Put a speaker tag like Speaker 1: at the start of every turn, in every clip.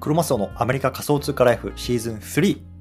Speaker 1: クロマスオのアメリカ仮想通貨ライフシーズン3。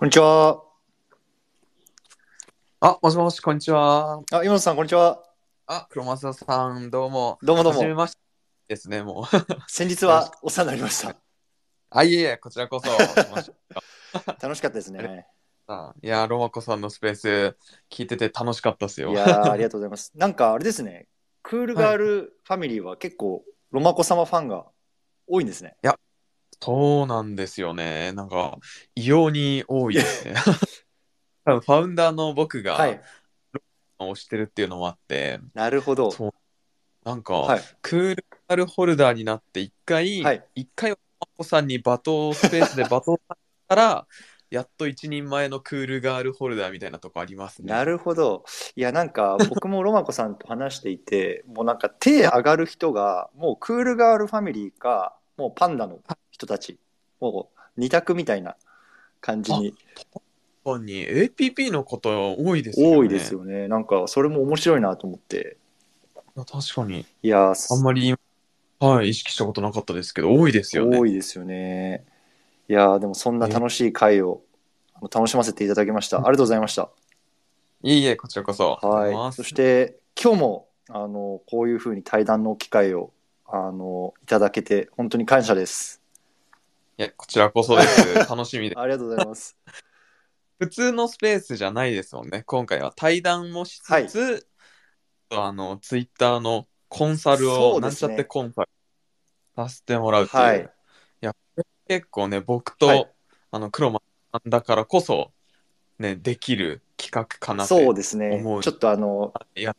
Speaker 1: こんにちは。
Speaker 2: あ、もしもし、こんにちは。
Speaker 1: あ、今野さん、こんにちは。
Speaker 2: あ、黒正さん、どうも。
Speaker 1: どうもどうも。
Speaker 2: はじめましてですね、もう。
Speaker 1: 先日はお世話になりました。
Speaker 2: あ、いえいえ、こちらこそ。
Speaker 1: 楽しかったですね。
Speaker 2: あいや、ロマコさんのスペース聞いてて楽しかったですよ。
Speaker 1: いやありがとうございます。なんかあれですね、クールガールファミリーは結構ロマコ様ファンが多いんですね。
Speaker 2: そうなんですよね。なんか、異様に多いですね。多分ファウンダーの僕が、
Speaker 1: はい。
Speaker 2: 推してるっていうのもあって、
Speaker 1: なるほど。
Speaker 2: なんか、
Speaker 1: はい。
Speaker 2: クールガールホルダーになって一回、
Speaker 1: はい
Speaker 2: 一回、ロマコさんに罵倒スペースで罵倒されたら、やっと一人前のクールガールホルダーみたいなとこありますね。
Speaker 1: なるほど。いや、なんか僕もロマコさんと話していて、もうなんか手上がる人が、もうクールガールファミリーか、もうパンダの人たち、もう二択みたいな感じに
Speaker 2: 確かに APP のこと多いですよね。
Speaker 1: 多いですよね。なんかそれも面白いなと思って。
Speaker 2: 確かに。
Speaker 1: いや、
Speaker 2: あんまり、はい、意識したことなかったですけど、多いですよね。
Speaker 1: 多いですよね。いやーでもそんな楽しい会を楽しませていただきました。ありがとうございました。
Speaker 2: いえいえ、こちらこそ。
Speaker 1: はい。そして今日もあのこういうふうに対談の機会をあのいただけて本当に感謝です。
Speaker 2: いや、こちらこそです。楽しみで。
Speaker 1: ありがとうございます。
Speaker 2: 普通のスペースじゃないですもんね。今回は対談もしつつ、あの、ツイッターのコンサルを、
Speaker 1: ね
Speaker 2: なんちゃってコンサルさせてもらうっていう。
Speaker 1: はい
Speaker 2: いや、結構ね、僕と、
Speaker 1: はい
Speaker 2: あの、黒間さんだからこそ、ね、できる企画かなって。
Speaker 1: そうですねちょっとあの
Speaker 2: いや、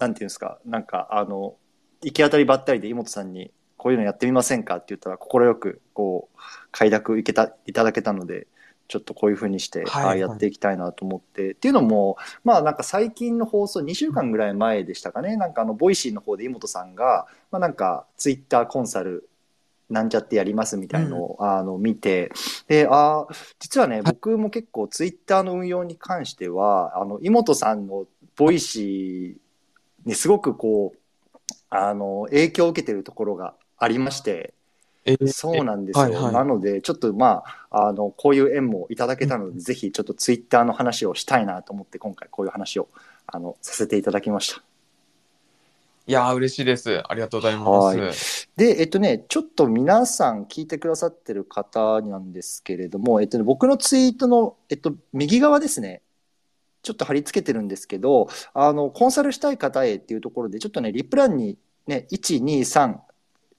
Speaker 1: なんていうんですかなんかあの行き当たりばったりで井本さんにこういうのやってみませんかって言ったら快くこう快諾いけたいただけたのでちょっとこういうふうにして、
Speaker 2: はい。
Speaker 1: はいやっていきたいなと思って。っていうのもまあなんか最近の放送2週間ぐらい前でしたかね。なんかあのボイシーの方で井本さんが、まあ、なんかツイッターコンサルなんちゃってやりますみたいのを、あの見て。であー実はね僕も結構ツイッターの運用に関してはあの井本さんのVoicy にすごくこうあの影響を受けてるところがありまして。
Speaker 2: えー。
Speaker 1: そうなんですよ、
Speaker 2: はいはい。
Speaker 1: なのでちょっとまああのこういう縁もいただけたので、ぜひちょっとツイッターの話をしたいなと思って今回こういう話をあのさせていただきました。
Speaker 2: いやー、嬉しいです。ありがとうござい
Speaker 1: はい。
Speaker 2: ます。
Speaker 1: でえっとねちょっと皆さん聞いてくださってる方なんですけれども、えっとね、僕のツイートの、えっと、右側ですねちょっと貼り付けてるんですけどあのコンサルしたい方へっていうところでちょっとねリプランにね123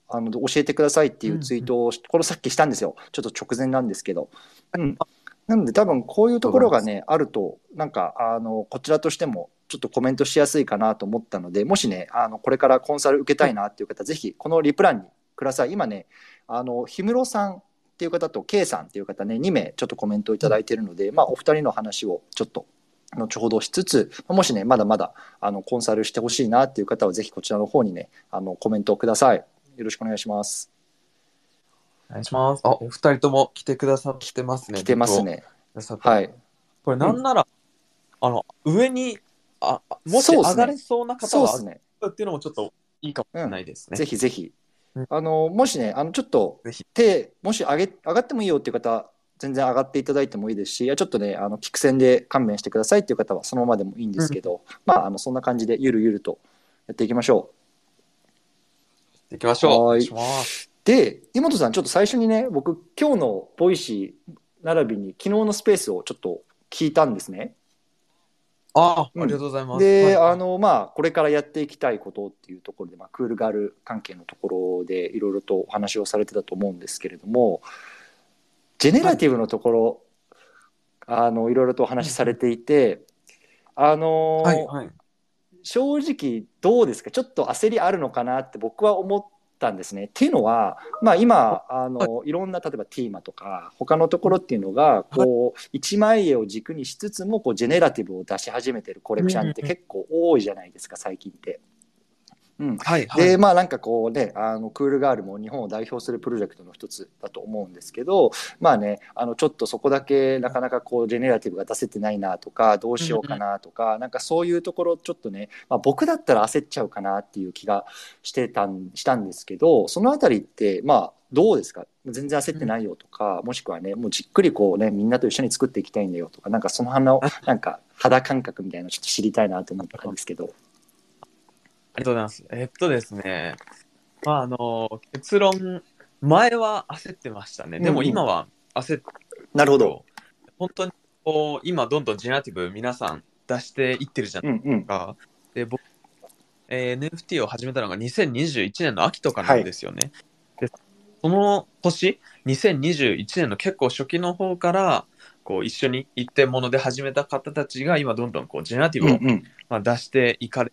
Speaker 1: あの教えてくださいっていうツイートを、これさっきしたんですよ。ちょっと直前なんですけど、うん、なので多分こういうところがねあるとなんかあのこちらとしてもちょっとコメントしやすいかなと思ったのでもしねあのこれからコンサル受けたいなっていう方ぜひこのリプランにください。今ねあの氷室さんっていう方と K さんっていう方ね2名ちょっとコメントをいただいているので、まあお二人の話をちょっと後ほどしつつもしねまだまだあのコンサルしてほしいなっていう方はぜひこちらの方にねあのコメントをくださいよろしくお願いします。
Speaker 2: お願いします。あ、お二人とも来てくださってますね。
Speaker 1: 来てますね。はい。
Speaker 2: これなんなら、あの、上に、あ、もし上がれそうな方は
Speaker 1: そうですね。
Speaker 2: っていうのもちょっといいかもしれないですね。
Speaker 1: ぜひぜひ。
Speaker 2: うん。
Speaker 1: あのもしねあのちょっと
Speaker 2: ぜひ。
Speaker 1: 手もし上げ上がってもいいよっていう方全然上がっていただいてもいいですしいやちょっとねあの聞き専で勘弁してくださいっていう方はそのままでもいいんですけど、まああのそんな感じでゆるゆるとやっていきましょ
Speaker 2: 行きましょう。
Speaker 1: で井本さんちょっと最初にね僕今日の Voicy 並びに昨日のスペースをちょっと聞いたんですね。
Speaker 2: ああ、
Speaker 1: うん
Speaker 2: ありがとうございます。
Speaker 1: で、
Speaker 2: はい
Speaker 1: あのまあこれからやっていきたいことっていうところで、まあ、 CoolGirl 関係のところでいろいろとお話をされてたと思うんですけれどもジェネラティブのところ、あのいろいろとお話しされていて、あの
Speaker 2: はい、はい。
Speaker 1: 正直どうですか？ちょっと焦りあるのかなって僕は思ったんですね。っていうのは、まあ、今あのいろんな例えばティーマとか他のところっていうのがこう一枚絵を軸にしつつもこうジェネラティブを出し始めてるコレクションって結構多いじゃないですか最近って。うん、
Speaker 2: はい、はい。
Speaker 1: でまあなんかこうねあのクールガールも日本を代表するプロジェクトの一つだと思うんですけどまあねあのちょっとそこだけなかなかこうジェネラティブが出せてないなとかどうしようかなとか、なんかそういうところちょっとね、まあ、僕だったら焦っちゃうかなっていう気がしてたんしたんですけどそのあたりってまあどうですか？全然焦ってないよとか、もしくはねもうじっくりこうねみんなと一緒に作っていきたいんだよとかなんかその花をなんか肌感覚みたいなのちょっと知りたいなと思ったんですけど。
Speaker 2: ありがとうございます。えっとですね、まあ、あの、結論、前は焦ってましたね。でも今は焦って
Speaker 1: なるほど。
Speaker 2: 本当にこう、今どんどんジェネラティブ皆さん出していってるじゃない
Speaker 1: うんうん
Speaker 2: ですか。で、僕、えー NFT を始めたのが2021年の秋とかなんですよね。で、その年、2021年の結構初期の方から、こう一緒に一点物で始めた方たちが今どんどんこうジェネラティブを、
Speaker 1: うんうん
Speaker 2: まあ、出していかれ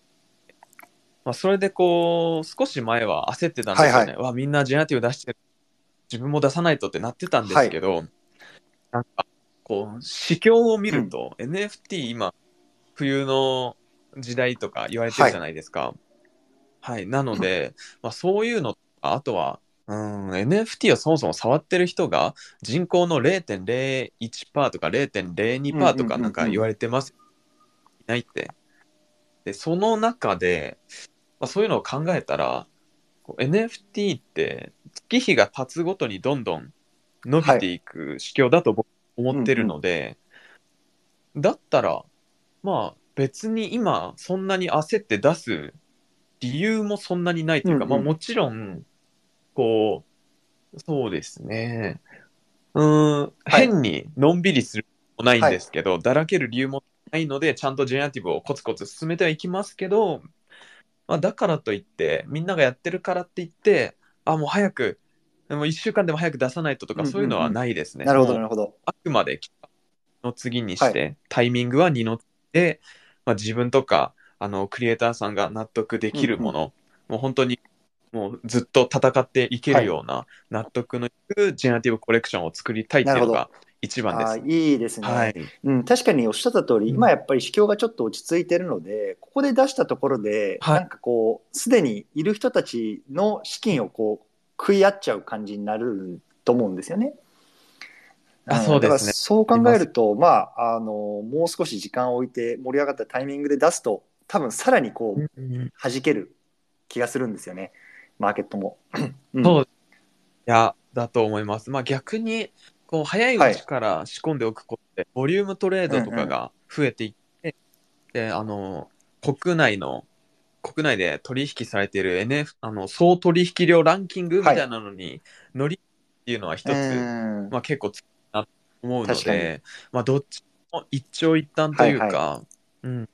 Speaker 2: まあ、それでこう少し前は焦ってたんですよね。
Speaker 1: はいはい
Speaker 2: わみんなジェネラティブ出してる自分も出さないとってなってたんですけど、なんかこう市況を見ると、NFT 今冬の時代とか言われてるじゃないですか。はい、なので、まあ、そういうのとかあとはうん NFT をそもそも触ってる人が人口の0.01%とか0.02%とかなんか言われてます、いないって。で、その中で、まあ、そういうのを考えたら、NFT って月日が経つごとにどんどん伸びていく市況だと僕思ってるので、だったら、まあ別に今そんなに焦って出す理由もそんなにないというか、
Speaker 1: うんうん。
Speaker 2: まあもちろん、こう、そうですね。うーん、
Speaker 1: はい。
Speaker 2: 変にのんびりするもないんですけど、だらける理由もないので、ちゃんとジェネラティブをコツコツ進めてはいきますけど、まあ、だからといって、みんながやってるからって言って、あ、もう早く、もう1週間でも早く出さないととか、
Speaker 1: うんうんうん。
Speaker 2: そういうのはないですね。
Speaker 1: なるほど、なるほど。
Speaker 2: あくまでの次にして、
Speaker 1: は
Speaker 2: タイミングは2の次で、まあ、自分とかあのクリエイターさんが納得できるもの、もう本当にもうずっと戦っていけるような納得のいくジェネラティブコレクションを作りたいっていうのが一番です。
Speaker 1: いいですね、
Speaker 2: はい、
Speaker 1: うん。確かにおっしゃった通り、
Speaker 2: うん
Speaker 1: 今やっぱり市況がちょっと落ち着いてるので、ここで出したところで、
Speaker 2: はい
Speaker 1: なんかこう、すでにいる人たちの資金をこう、食い合っちゃう感じになると思うんですよね。
Speaker 2: あ
Speaker 1: ん
Speaker 2: そうですね
Speaker 1: だからそう考えると、まあ、あの、もう少し時間を置いて盛り上がったタイミングで出すと、多分さらにこう、
Speaker 2: うん
Speaker 1: 弾ける気がするんですよね。マーケットも。うん
Speaker 2: そういや、だと思います。まあ逆に、こう早いうちから仕込んでおくことで、ボリュームトレードとかが増えていって、で、あの、国内の、国内で取引されている NF、あの、総取引量ランキングみたいなのに乗りっていうのは一つ、
Speaker 1: うん。
Speaker 2: まあ結構つなと思うので、まあどっちも一長一短というか、
Speaker 1: はい
Speaker 2: うん。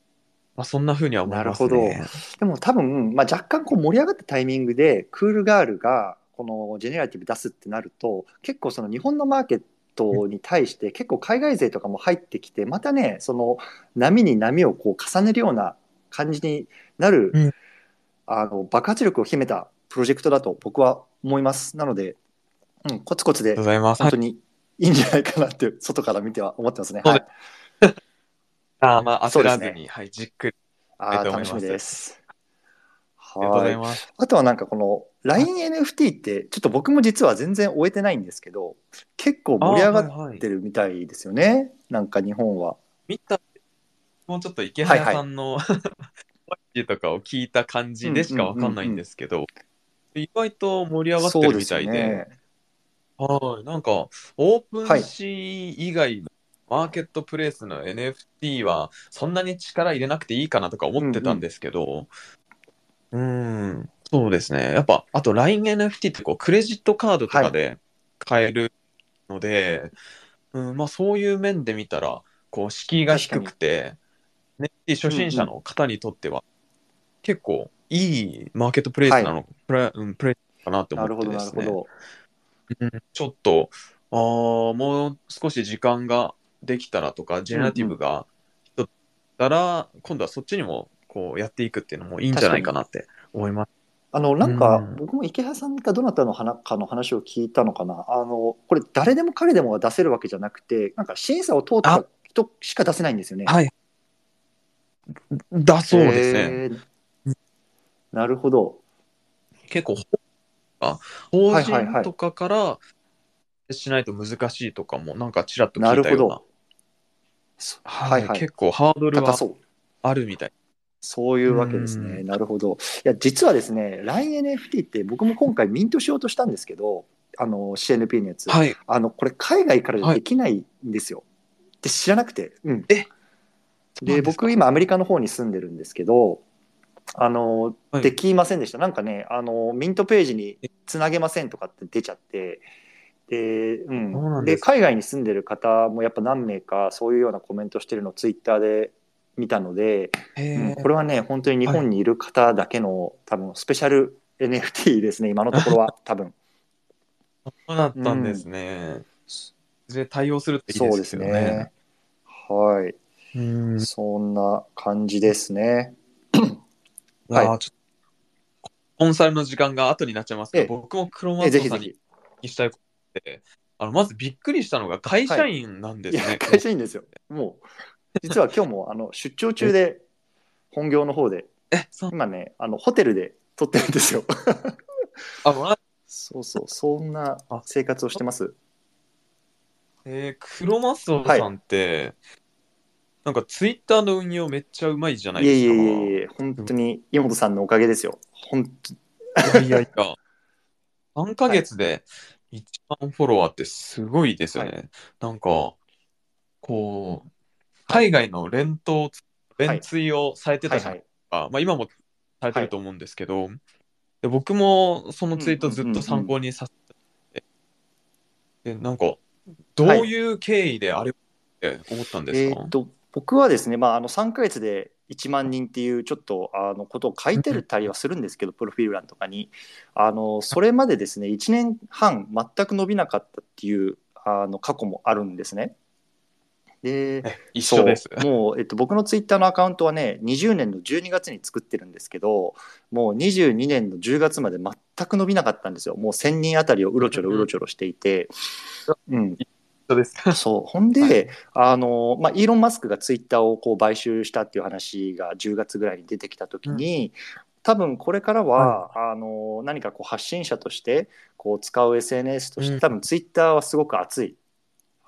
Speaker 2: まあそんな風には思います
Speaker 1: なる
Speaker 2: ね。
Speaker 1: でも多分、まあ、若干こう盛り上がったタイミングでクールガールがこのジェネラティブ出すってなると結構その日本のマーケットに対して 結構海外勢とかも入ってきてまたねその波に波をこう重ねるような感じになる、
Speaker 2: うん
Speaker 1: あの爆発力を秘めたプロジェクトだと僕は思いますなので、うん、コツコツで。本当にいいんじゃないかなって外から見ては思ってますね。はい
Speaker 2: で、あーまあ
Speaker 1: そうですね
Speaker 2: 焦らずに、はい、じっくり。
Speaker 1: あ楽しみです。
Speaker 2: ありがとうご
Speaker 1: はい
Speaker 2: ざいます。
Speaker 1: あとはなんかこの LINENFT ってちょっと僕も実は全然終えてないんですけど結構盛り上がってるみたいですよね。なんか日本は。
Speaker 2: 見た、もうちょっと池早さんの、とかを聞いた感じでしかわかんないんですけど、意外と盛り上がってるみたいで、
Speaker 1: ね。
Speaker 2: はい、なんか、オープンシー以外のマーケットプレイスの NFT は、そんなに力入れなくていいかなとか思ってたんですけど、うーん、そうですね。やっぱ、あと LINENFT ってこう、クレジットカードとかで買えるので、うん、まあそういう面で見たら、こう、敷居が低くて、ね、初心者の方にとっては、結構いいマーケットプレイスなの、プレうん、プレイスかなって思
Speaker 1: なるほど、
Speaker 2: ってですね。
Speaker 1: なるほど。
Speaker 2: うんちょっと、あーもう少し時間ができたらとか、ジェネラティブが一つだら、今度はそっちにもこうやっていくっていうのもいいんじゃないかなって思います。
Speaker 1: あの、なんか
Speaker 2: うん、
Speaker 1: 僕も池原さんかどなたの話かの話を聞いたのかな。あの、これ誰でも彼でも出せるわけじゃなくて、なんか審査を通った人しか出せないんですよね。
Speaker 2: はい。だそうですね。
Speaker 1: なるほど。
Speaker 2: 結構、あ法人とかからしないと難しいとかも、なんかちらっと聞いたような。
Speaker 1: なるほどそ
Speaker 2: は
Speaker 1: はいいはい。
Speaker 2: 結構ハードルは
Speaker 1: 高そう。
Speaker 2: あるみたい。
Speaker 1: そういうわけですね。
Speaker 2: うん
Speaker 1: なるほど。いや、実はですね、LINENFT って僕も今回ミントしようとしたんですけど、あの、CNP のやつ。
Speaker 2: はい。
Speaker 1: あの、これ海外からじゃできないんですよ。で、知らなくて。うん。
Speaker 2: え？
Speaker 1: で、僕今アメリカの方に住んでるんですけど、あの、
Speaker 2: はい
Speaker 1: できませんでした。なんかね、あの、ミントページにつなげませんとかって出ちゃって、で、う。
Speaker 2: んんです
Speaker 1: 海外に住んでる方もやっぱ何名かそういうようなコメントしてるのをツイッターで見たので、これはね、本当に日本にいる方だけの、多分スペシャル NFT ですね、今のところは、多分
Speaker 2: そうだったんですね。で対応するっていい
Speaker 1: そうです
Speaker 2: ですよね
Speaker 1: ね。。はい、
Speaker 2: うん。
Speaker 1: そんな感じですね。
Speaker 2: いやーちょっとコンサルの時間が後になっちゃいますけど、
Speaker 1: ええ
Speaker 2: 僕もクロマ
Speaker 1: え
Speaker 2: スオさんに
Speaker 1: ぜひぜひ。
Speaker 2: にしたいことって、あのまずびっくりしたのが会社員なんで
Speaker 1: い
Speaker 2: すね。
Speaker 1: や、会社員ですよ。もう、実は今日もあの出張中で、本業の方で、
Speaker 2: え、そう、
Speaker 1: 今ね、あのホテルで撮ってるんですよ。
Speaker 2: あ、ま
Speaker 1: そうそう、そんな生活をしてます。
Speaker 2: えー、クロマスオさんって、なんかツイッターの運用めっちゃうまいじゃない
Speaker 1: いえい
Speaker 2: ですか。
Speaker 1: えいえいえ、本当に岩本さんのおかげですよ。本当
Speaker 2: いやいやいや。3ヶ月で1万フォロワーってすごいですよね。
Speaker 1: は
Speaker 2: なんか、こう、海外の連投、連追をされてたじゃない
Speaker 1: はいはい。
Speaker 2: か、まあ、今もされてると思うんですけど、で僕もそのツイートずっと参考にさせてもらって、でなんか、どういう経緯であれって思ったんですか、
Speaker 1: えーっと僕はですね、まあ、あの3ヶ月で1万人っていうちょっとあのことを書いてたりはするんですけど、プロフィール欄とかに。あのそれまでですね1年半全く伸びなかったっていうあの過去もあるんですね。で
Speaker 2: え一緒です。
Speaker 1: もう、えっと、僕のツイッターのアカウントはね20年の12月に作ってるんですけどもう22年の10月まで全く伸びなかったんですよ。もう1000人あたりをうろちょろうろちょろしていて、うん、
Speaker 2: 一緒です。
Speaker 1: そう。ほんで、あのまあ、イーロン・マスクがツイッターをこう買収したっていう話が10月ぐらいに出てきた時に、多分これからは、あの何かこう発信者としてこう使う SNS として、
Speaker 2: うん。
Speaker 1: 多分ツイッターはすごく熱い。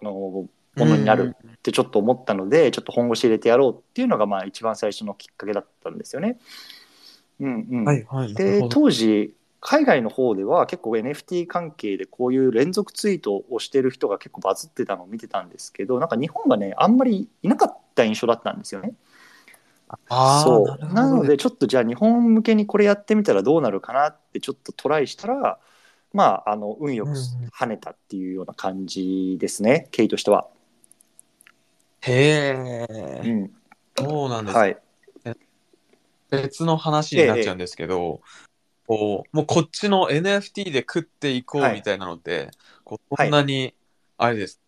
Speaker 1: あのものになるってちょっと思ったので、ちょっと本腰入れてやろうっていうのがまあ一番最初のきっかけだったんですよね。うんうん
Speaker 2: はいはい。
Speaker 1: で当時海外の方では結構 NFT 関係でこういう連続ツイートをしてる人が結構バズってたのを見てたんですけどなんか日本がねあんまりいなかった印象だったんですよね。そう
Speaker 2: な
Speaker 1: のでちょっとじゃあ日本向けにこれやってみたらどうなるかなってちょっとトライしたらまああの運よく
Speaker 2: うんうん
Speaker 1: 跳ねたっていうような感じですね経緯としては。
Speaker 2: へ
Speaker 1: う
Speaker 2: え、
Speaker 1: ん。
Speaker 2: そうなんです、
Speaker 1: はい、
Speaker 2: 別の話になっちゃうんですけど、こうもうこっちの NFT で食っていこう
Speaker 1: はい
Speaker 2: みたいなのって、
Speaker 1: はい。
Speaker 2: こんなに、あれです。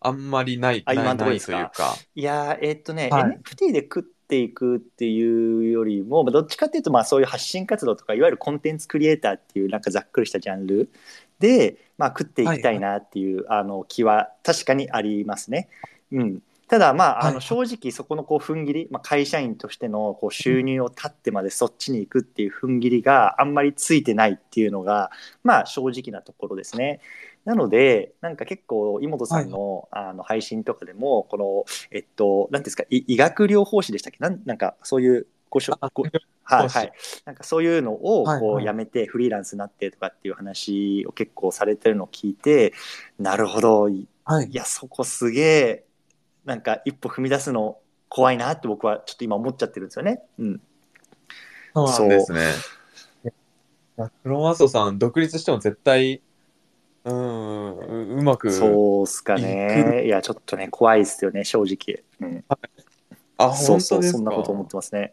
Speaker 2: あんまりない、ないない
Speaker 1: のと
Speaker 2: いうか。
Speaker 1: いやーえーっとね、
Speaker 2: はい。
Speaker 1: NFT で食っていくっていうよりもまあどっちかっていうとまあそういう発信活動とかいわゆるコンテンツクリエイターっていうなんかざっくりしたジャンル。で、まあ、食っていきたいなっていう、あの気は確かにありますね。うん、ただまああ
Speaker 2: はい。
Speaker 1: の正直そこのこう踏ん切り、まあ、会社員としてのこう収入を断ってまでそっちに行くっていう踏ん切りがあんまりついてないっていうのがまあ正直なところですね。なのでなんか結構井本さんの,、あの配信とかでもこのえっと何ですかい医学療法士でしたっけ？なんなんかそういうごしょ
Speaker 2: あ
Speaker 1: ごはいはい、なんかそういうのを
Speaker 2: はいはい。
Speaker 1: こうやめてフリーランスになってとかっていう話を結構されてるのを聞いてなるほどい
Speaker 2: はい。
Speaker 1: い。やそこすげえなんか一歩踏み出すの怖いなって僕はちょっと今思っちゃってるんですよね。うん、
Speaker 2: そうですね。クロマスオさん、独立しても絶対、うん、ううまく。
Speaker 1: そうっすか
Speaker 2: い
Speaker 1: ね。いや、ちょっとね、怖いですよね、正直。うん、
Speaker 2: あ、
Speaker 1: そうそう、
Speaker 2: 本当ですか？
Speaker 1: そんなこと思ってますね。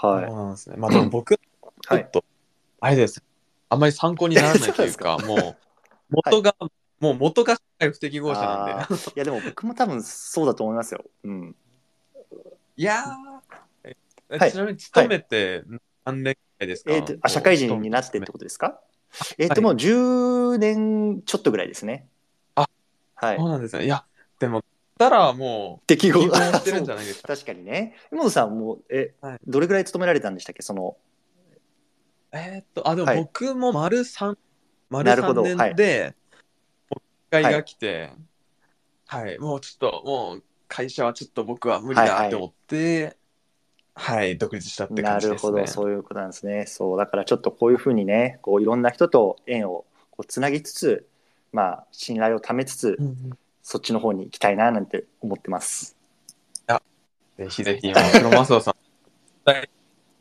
Speaker 2: そう
Speaker 1: は
Speaker 2: なんですね。まあでも僕、ちょっと、あれです。あんまり参考にならないというか、もう、元が、もう元が社会不適
Speaker 1: い。
Speaker 2: 合者なんで。
Speaker 1: いや、でも僕も多分そうだと思いますよ。うん。
Speaker 2: いやーえ
Speaker 1: はい
Speaker 2: ちなみに勤めて何年くらいですか、
Speaker 1: えっ、と、あ、社会人になってってことですか？えっ、と、もう10年ちょっとぐらいですね。
Speaker 2: あ、
Speaker 1: はい
Speaker 2: そ。うなんですね。いや、でも、たらもう、適合してるんじゃないですか。
Speaker 1: 確かにね。妹さんも、え、
Speaker 2: はい
Speaker 1: どれぐらい勤められたんでしたっけ？その、
Speaker 2: えーっと、あ、でも
Speaker 1: はい
Speaker 2: 僕も丸3、丸
Speaker 1: なるほど
Speaker 2: 3年で、もう一回が来て、はい、もうちょっと、もう会社はちょっと僕は無理
Speaker 1: はいはい。
Speaker 2: だって思って、はい、独立したって
Speaker 1: な
Speaker 2: 感じですね。
Speaker 1: るほど、そういうことなんですね。そう、だからちょっとこういうふうにね、こういろんな人と縁をこうつなぎつつ、まあ、信頼を貯めつつ、
Speaker 2: うんうん。
Speaker 1: そっちの方に行きたいななんて思ってます。
Speaker 2: ぜひぜひ、今、プロマスオさん、絶対、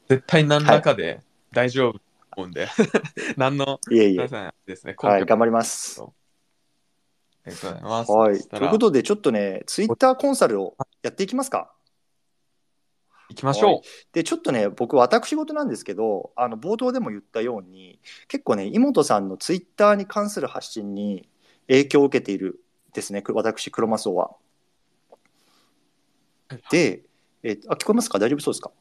Speaker 2: 絶対何らかで大丈夫と思うんで、何の、
Speaker 1: いえいえ。
Speaker 2: ですね、
Speaker 1: はい、頑張り
Speaker 2: ま
Speaker 1: ます。
Speaker 2: ありがとうございます。
Speaker 1: はい。ということで、ちょっとね、ツイッターコンサルをやっていきますか？
Speaker 2: 行きましょう。
Speaker 1: で、ちょっとね、僕、私事なんですけど、あの冒頭でも言ったように、結構ね、妹さんのツイッターに関する発信に影響を受けているですね、く私、クロマスオは。で、えーあ、聞こえますか？大丈夫そうですか？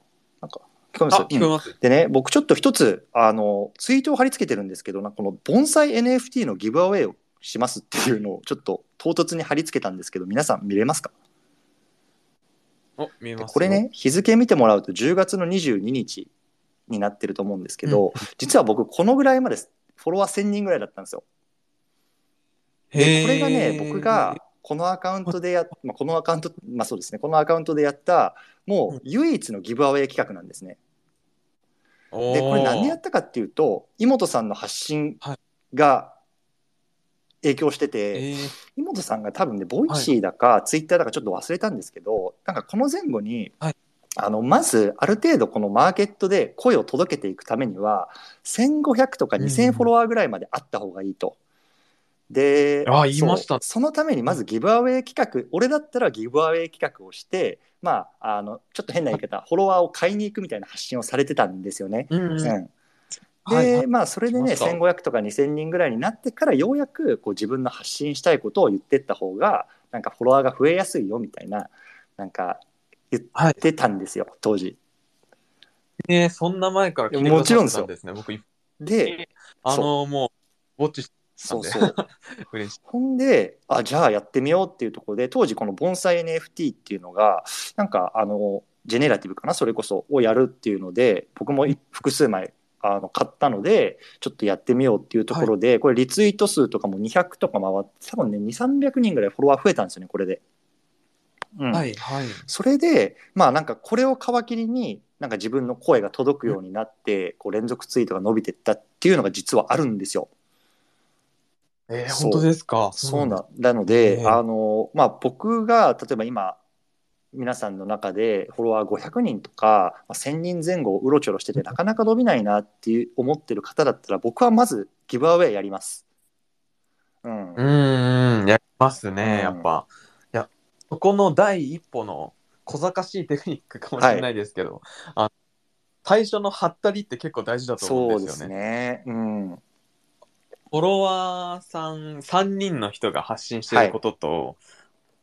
Speaker 1: なんか、聞こえます？
Speaker 2: あ、聞こえ
Speaker 1: うん
Speaker 2: ます。
Speaker 1: でね、僕ちょっと一つ、あの、ツイートを貼り付けてるんですけど、この盆栽 NFT のギブアウェイをしますっていうのをちょっと唐突に貼り付けたんですけど、皆さん見れますか？
Speaker 2: お、見えますよ。
Speaker 1: これ。ね、日付見てもらうと10月の22日になってると思うんですけど、実は僕このぐらいまでフォロワー1000人ぐらいだったんですよ。でこれがね僕がこのアカウントでや、まあ、このアカウントまあそうですね。このアカウントでやったもう唯一の giveaway 企画なんですね。でこれ何でやったかっていうと imoto さんの発信
Speaker 2: はい。
Speaker 1: が影響してて、
Speaker 2: えー。
Speaker 1: imoto さんが多分ね Voicy だか、 Twitter だかちょっと忘れたんですけどなんかこの前後に、
Speaker 2: はい。
Speaker 1: あのまずある程度このマーケットで声を届けていくためには1500とか
Speaker 2: うん
Speaker 1: 2000フォロワーぐらいまであった方がいいと。で
Speaker 2: あ言いました
Speaker 1: そのためにまずギブアウェイ企画俺だったらギブアウェイ企画をしてまああのちょっと変な言い方フォロワーを買いに行くみたいな発信をされてたんですよね。
Speaker 2: うんうん。
Speaker 1: うんで、
Speaker 2: はい。はい
Speaker 1: まあそれでね
Speaker 2: 来ました
Speaker 1: 1500とか2000人ぐらいになってからようやくこう自分の発信したいことを言ってった方がなんかフォロワーが増えやすいよみたいななんか言
Speaker 2: はい
Speaker 1: ってたんですよ当時。
Speaker 2: ねそんな前から聞いてくださっんですね。僕、
Speaker 1: で
Speaker 2: あの、もう、ウォッチして
Speaker 1: そうそう。ほんであじゃあやってみようっていうところで当時この盆栽 NFT っていうのがなんかあのジェネラティブかな？それこそをやるっていうので僕もい複数枚あの買ったのでちょっとやってみようっていうところで、これリツイート数とかも200とか回って多分ね2300人ぐらいフォロワー増えたんですよねこれで。うん
Speaker 2: はい、はい。
Speaker 1: それでまあなんかこれを皮切りになんか自分の声が届くようになって、こう連続ツイートが伸びてったっていうのが実はあるんですよ。
Speaker 2: えー、本当ですか？
Speaker 1: そうななので、
Speaker 2: ええ
Speaker 1: あのまあ、僕が例えば今皆さんの中でフォロワー500人とか、まあ、1000人前後をうろちょろしててなかなか伸びないなっていう思ってる方だったら僕はまずギブアウェイやります。うん
Speaker 2: うん、うん、やります
Speaker 1: うん
Speaker 2: ね、やっぱ。いや、そこの第一歩の小賢しいテクニックかもしれないですけど、あ最初のハったりって結構大事だと思
Speaker 1: そううんです
Speaker 2: ですよね。
Speaker 1: ね。うん、
Speaker 2: フォロワーさん3人の人が発信してることと、フ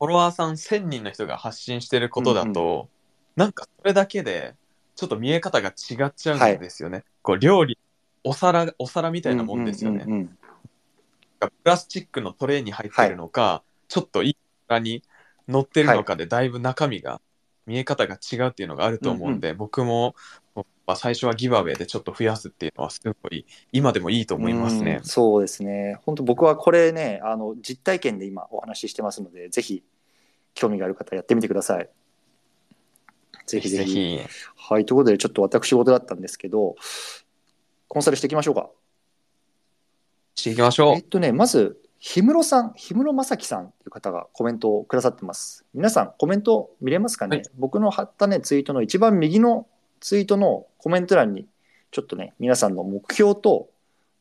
Speaker 2: ォロワーさん1000人の人が発信してることだと、なんかそれだけでちょっと見え方が違っちゃうんですよね。こう料理お皿お皿みたいなもんですよね。
Speaker 1: うんうんうん
Speaker 2: プラスチックのトレーに入ってるのか、ちょっといい皿に乗ってるのかでだいぶ中身が見え方が違うっていうのがあると思うんで、僕もまあ最初はギブアウェイでちょっと増やすっていうのはすごい今でもいいと思いますね
Speaker 1: うん。そうですね。本当僕はこれね、あの実体験で今お話ししてますので、ぜひ興味がある方やってみてください。ぜひぜひ。はい、ということでちょっと私事だったんですけど、コンサルしていきましょうか。
Speaker 2: していきましょう
Speaker 1: えっ。とね、まず、氷室さん、氷室正樹さんという方がコメントをくださってます。皆さん、コメント見れますかね、
Speaker 2: はい
Speaker 1: 僕の貼ったね、ツイートの一番右のツイートのコメント欄に、ちょっとね、皆さんの目標と、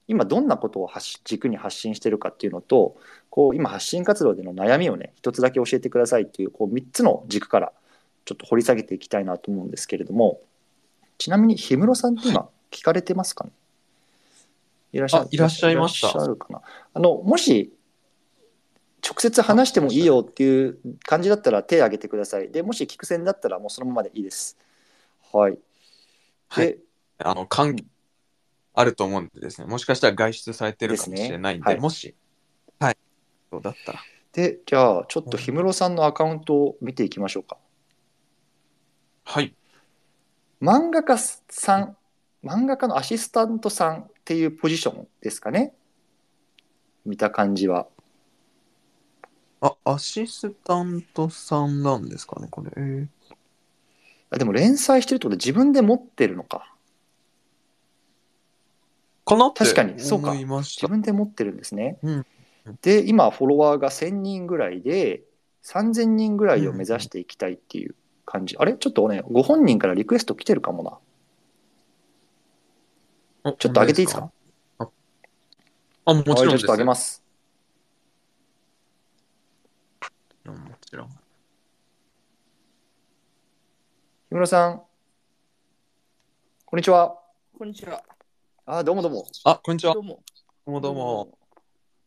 Speaker 1: 今どんなことを軸に発信してるかっていうのとこう今発信活動での悩みをね一つだけ教えてくださいっていうこう3つの軸からちょっと掘り下げていきたいなと思うんですけれどもちなみに氷室さんって今聞かれてますかね、いらっしゃ
Speaker 2: あいらっしゃいました。
Speaker 1: いらっしゃるかな？あのもし直接話してもいいよっていう感じだったら手を挙げてください。でもし聞く線だったらもうそのままでいいです。はい。で、
Speaker 2: はい。あの、関係あると思うんでですね、もしかしたら外出されてるかもしれないんで、
Speaker 1: ですねはい。
Speaker 2: もし、はい、そうだったら。
Speaker 1: でじゃあちょっと氷室さんのアカウントを見ていきましょうか。
Speaker 2: はい。
Speaker 1: 漫画家さん漫画家のアシスタントさんっていうポジションですかね。見た感じは。
Speaker 2: あ、アシスタントさんなんですかね、これ。えー。
Speaker 1: あでも連載してるってことで自分で持ってるのか
Speaker 2: かなって
Speaker 1: 確かにそうか。
Speaker 2: 思いました。
Speaker 1: 自分で持ってるんですね、
Speaker 2: うん。
Speaker 1: で今フォロワーが1000人ぐらいで3000人ぐらいを目指していきたいっていう感じ、あれ？ちょっとねご本人からリクエスト来てるかもな。
Speaker 2: お
Speaker 1: ちょっと上げていいですか？
Speaker 2: あ、あもちろんです。
Speaker 1: ちょっと上げます。
Speaker 2: もちろん。
Speaker 1: 氷室さん。こんにちは。
Speaker 3: こんにちは。
Speaker 1: あどうもどうも
Speaker 2: あ、こんにちは。
Speaker 3: どうも。
Speaker 2: どうもどうも。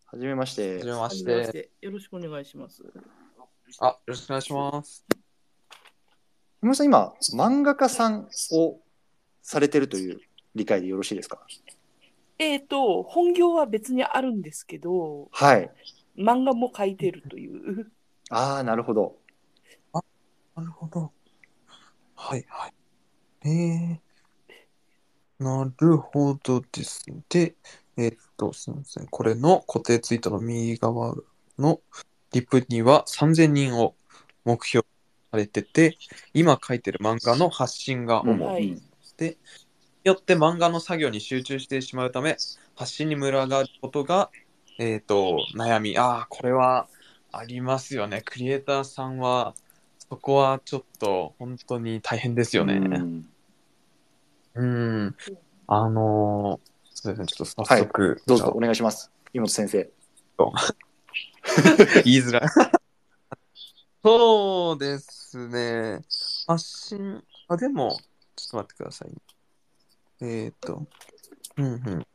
Speaker 1: はじめまして
Speaker 2: はじめまし
Speaker 3: はじめま
Speaker 2: て。
Speaker 3: して。よろしくお願いします。
Speaker 2: あ、よろしくお願いします。
Speaker 1: 氷室さん今漫画家さんをされてるという理解でよろしいですか？
Speaker 3: えっ、と、本業は別にあるんですけど、
Speaker 1: はい
Speaker 3: 漫画も描いてるという。
Speaker 1: ああなるほど
Speaker 2: なるほど。はいはい。えー、なるほどです。で、えっと、すみません。これの固定ツイートの右側のリプには3000人を目標されてて、今書いてる漫画の発信が主
Speaker 1: うん
Speaker 3: はい
Speaker 1: うん
Speaker 2: で、よって漫画の作業に集中してしまうため、発信にムラがあることが、えっ、と、悩み。ああ、これはありますよね。クリエイターさんは、そこはちょっと本当に大変ですよね。
Speaker 1: うん
Speaker 2: うん。あのーそうですね、ちょっと早速、
Speaker 1: どうぞお願いします井本先生
Speaker 2: 言いづらい。そうですね。発信、あ、でも、ちょっと待ってください。えっ、と、うんうん。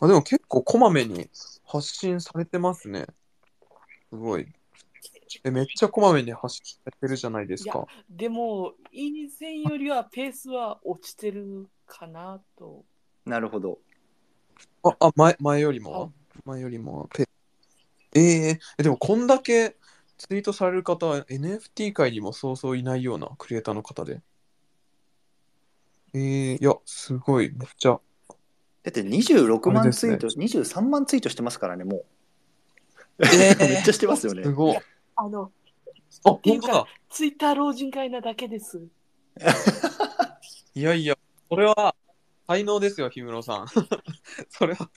Speaker 2: あ、でも結構こまめに発信されてますね。すごい。え、めっちゃこまめに発信されてるじゃないですか。
Speaker 3: でも、以前よりはペースは落ちてるかなと。
Speaker 1: なるほど
Speaker 2: あ、あ前前よりも？前よりもペえーえ、でもこんだけツイートされる方は NFT 界にもそうそういないようなクリエイターの方で。えー、いや、すごい、めっちゃ。
Speaker 1: だって26
Speaker 2: あれですね
Speaker 1: 万ツイート、23万ツイートしてますからねもう
Speaker 2: え
Speaker 1: めっちゃしてますよね
Speaker 2: すごい。
Speaker 3: あの、
Speaker 2: あ、
Speaker 3: ていうか
Speaker 2: 本当だ。
Speaker 3: ツイッター老人会なだけです。
Speaker 2: いやいや、これは才能ですよ、氷室さん。それは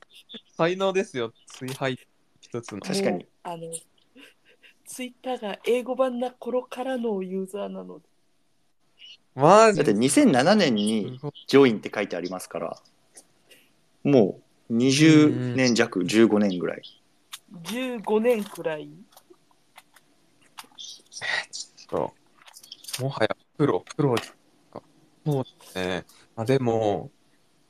Speaker 2: 才能ですよ、追廃一つの。
Speaker 1: 確かに
Speaker 3: もうあの、ツイッターが英語版な頃からのユーザーなので。
Speaker 2: マジ？
Speaker 1: だって2007年
Speaker 2: す
Speaker 1: にジョインって書いてありますからもう20年弱15年ぐらい
Speaker 3: 15年くらい？
Speaker 2: と、もはやプロ、プロですか。そうですね。あ、でも、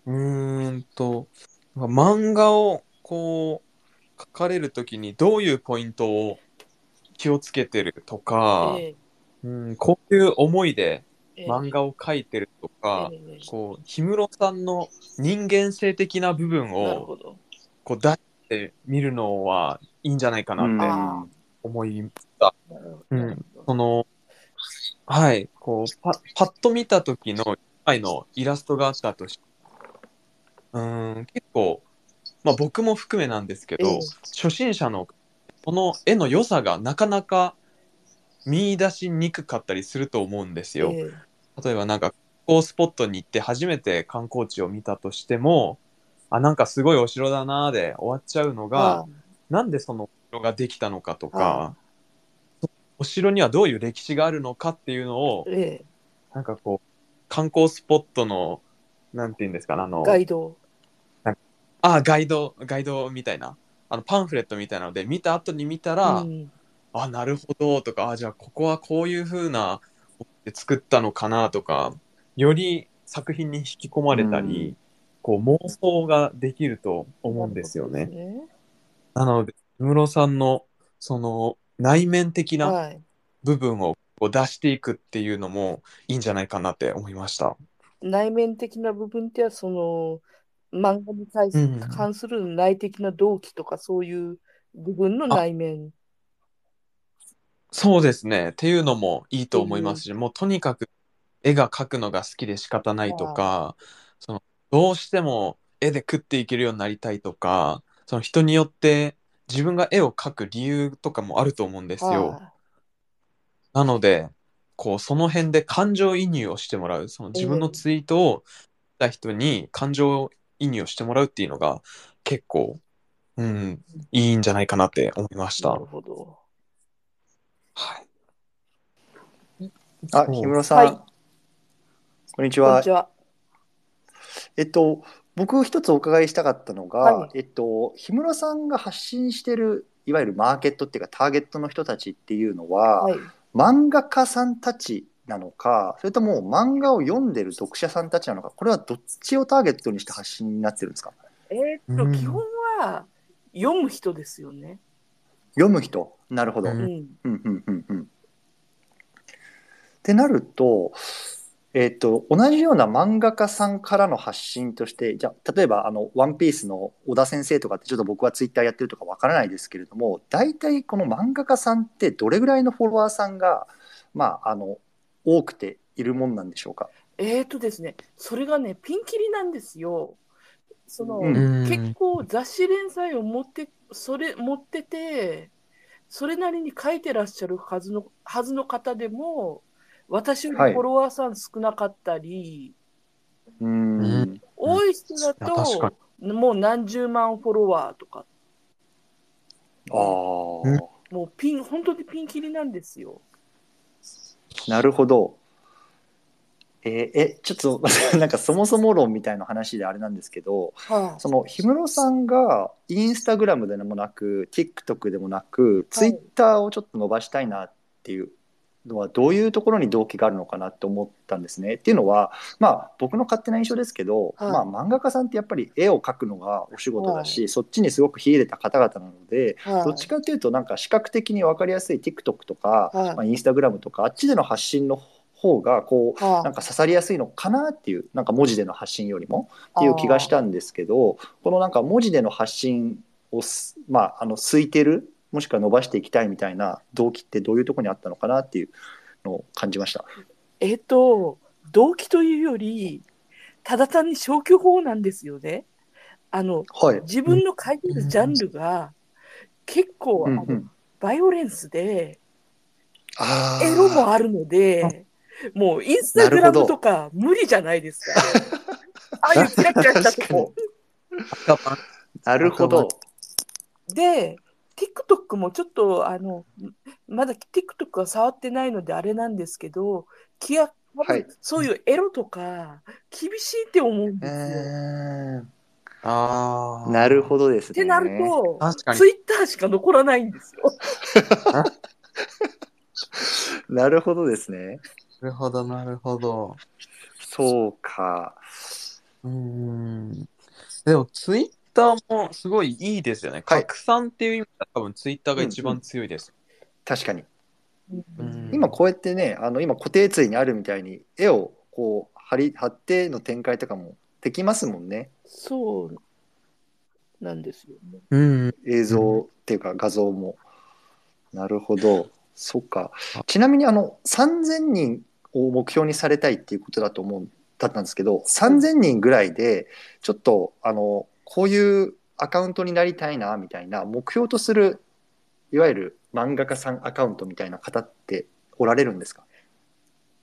Speaker 2: うーんと、まあ漫画をこう、書かれるときにどういうポイントを気をつけてるとか、
Speaker 3: え
Speaker 2: うん、こういう思いで漫画を描いてるとか、
Speaker 3: ええ
Speaker 2: こう、氷室さんの人間性的な部分を。こう出してみるのはいいんじゃないかなって
Speaker 3: あ
Speaker 2: 思い、
Speaker 3: なるほど。
Speaker 2: うん。その、はい、こう、パパッと見た時の、愛のイラストがあったとしうーん、結構、まあ僕も含めなんですけど、
Speaker 3: ええ。
Speaker 2: 初心者のこの絵の良さがなかなか見出しにくかったりすると思うんですよ。
Speaker 3: え
Speaker 2: 例えばなんか観光スポットに行って初めて観光地を見たとしてもあなんかすごいお城だなーで終わっちゃうの
Speaker 3: え
Speaker 2: が
Speaker 3: あ
Speaker 2: なんでそのお城ができたのかとかお城にはどういう歴史があるのかっていうのを
Speaker 3: ええ
Speaker 2: なんかこう観光スポットのなんていうんですかねあの
Speaker 3: ガイド。
Speaker 2: あ、ガイド、ガイドみたいな、あのパンフレットみたいなので、見た後に見たら、
Speaker 3: うん
Speaker 2: あ、なるほどとか、あ、じゃあここはこういう風なで作ったのかなとか、より作品に引き込まれたり、
Speaker 1: うん
Speaker 2: こう妄想ができると思うんですよね。
Speaker 3: ね
Speaker 2: なので、小室さんのその内面的な
Speaker 3: はい。
Speaker 2: 部分をこう出していくっていうのもいいんじゃないかなって思いました。
Speaker 3: 内面的な部分っては、その、漫画に対す
Speaker 2: うん
Speaker 3: 関する内的な動機とか、そういう部分の内面。
Speaker 2: そうですね。っていうのもいいと思いますし、もうとにかく絵が描くのが好きで仕方ないとか、そのどうしても絵で食っていけるようになりたいとか、その人によって自分が絵を描く理由とかもあると思うんですよ。
Speaker 3: は
Speaker 2: なので、こうその辺で感情移入をしてもらう、その自分のツイートをした人に感情移入をしてもらうっていうのが結構、うん、いいんじゃないかなって思いました。
Speaker 3: いなる
Speaker 2: は
Speaker 3: ほど。
Speaker 2: い。
Speaker 1: あ、氷室さん、
Speaker 3: はい
Speaker 1: こんにちは
Speaker 3: こんにち。は。
Speaker 1: えっと、僕一つお伺いしたかったのが、
Speaker 3: はい
Speaker 1: えっと、氷室さんが発信してる、いわゆるマーケットっていうか、ターゲットの人たちっていうのは、
Speaker 3: はい。
Speaker 1: 漫画家さんたちなのか、それとも漫画を読んでる読者さんたちなのか、これはどっちをターゲットにして発信になってるんですか？
Speaker 3: えーっと、
Speaker 2: うん
Speaker 3: 基本は読む人ですよね。
Speaker 1: 読む人。なるほど。
Speaker 2: う
Speaker 1: ん。
Speaker 3: うん、
Speaker 1: うん、うん。ってなると、えっと、同じような漫画家さんからの発信として、じゃあ、例えば、あの、ワンピースの小田先生とかって、ちょっと僕はツイッターやってるとかわからないですけれども、大体この漫画家さんってどれぐらいのフォロワーさんが、まあ、あの、多くているもんなんでしょうか？
Speaker 3: えーっとですね、それがね、ピンキリなんですよ。その、結構雑誌連載を持って、それ、持ってて、それなりに書いてらっしゃるはずの、はずの方でも、私よりフ
Speaker 1: はい
Speaker 3: ォロワーさん少なかったり、
Speaker 1: うーん。
Speaker 2: うん
Speaker 3: 多い人だと、もう何十万フォロワーとか、
Speaker 1: ああ、
Speaker 2: うん
Speaker 3: もうピン、本当にピンキリなんですよ。
Speaker 1: なるほど。えーえ、ちょっと、なんかそもそも論みたいな話であれなんですけど、
Speaker 3: は
Speaker 1: その氷室さんがインスタグラムでもなく TikTok でもなくツイッターをちょっと伸ばしたいなっていうのはどういうところに動機があるのかなって思ったんですね。っていうのはまあ僕の勝手な印象ですけど、
Speaker 3: はい。
Speaker 1: まあ、漫画家さんってやっぱり絵を描くのがお仕事だし、そっちにすごく秀でた方々なので
Speaker 3: い。はい。
Speaker 1: どっちかというとなんか視覚的に分かりやすい TikTok とか、
Speaker 3: はい。
Speaker 1: まあ、インスタグラムとかあっちでの発信の方がこう
Speaker 3: はい。
Speaker 1: なんか刺さりやすいのかなっていうなんか文字での発信よりもっていう気がしたんですけどこのなんか文字での発信をす、まあ、あの空いてるもしくは伸ばしていきたいみたいな動機ってどういうところにあったのかなっていうのを感じました。
Speaker 3: えっと、動機というより、ただ単に消去法なんですよね。あの、
Speaker 1: はい、
Speaker 3: 自分の書いてるジャンルが結構、あの
Speaker 1: うんうん、
Speaker 3: バイオレンスで、エロもあるので、もうインスタグラムとか無理じゃないですか。ああいうキラキラしたとこ。
Speaker 1: なるほど。
Speaker 3: で、TikTok もちょっと、あの、まだ TikTok は触ってないのであれなんですけど、気が、多分
Speaker 1: はい
Speaker 3: そういうエロとか厳しいって思うんですよ。
Speaker 1: え
Speaker 2: あ
Speaker 1: ー、なるほどですね。
Speaker 3: ってなると、ツイッターしか残らないんですよ。
Speaker 1: なるほどですね。
Speaker 2: なるほど、なるほど。
Speaker 1: そうか。
Speaker 2: うーん。でも、ツイッターもすごいいいですよね。
Speaker 1: はい
Speaker 2: 拡散っていう意味では多分ツイッターが一番強いです。
Speaker 1: 確かに。
Speaker 2: うん
Speaker 1: 今こうやってね、あの今固定ツイにあるみたいに絵をこう貼り貼っての展開とかもできますもんね。
Speaker 3: そうなんですよね。
Speaker 2: うん。
Speaker 1: 映像っていうか画像も。なるほど。そっか。ちなみにあの3000人を目標にされたいっていうことだと思うだったんですけど、3000人ぐらいでちょっとあのこういうアカウントになりたいなみたいな目標とするいわゆる漫画家さんアカウントみたいな方っておられるんですか？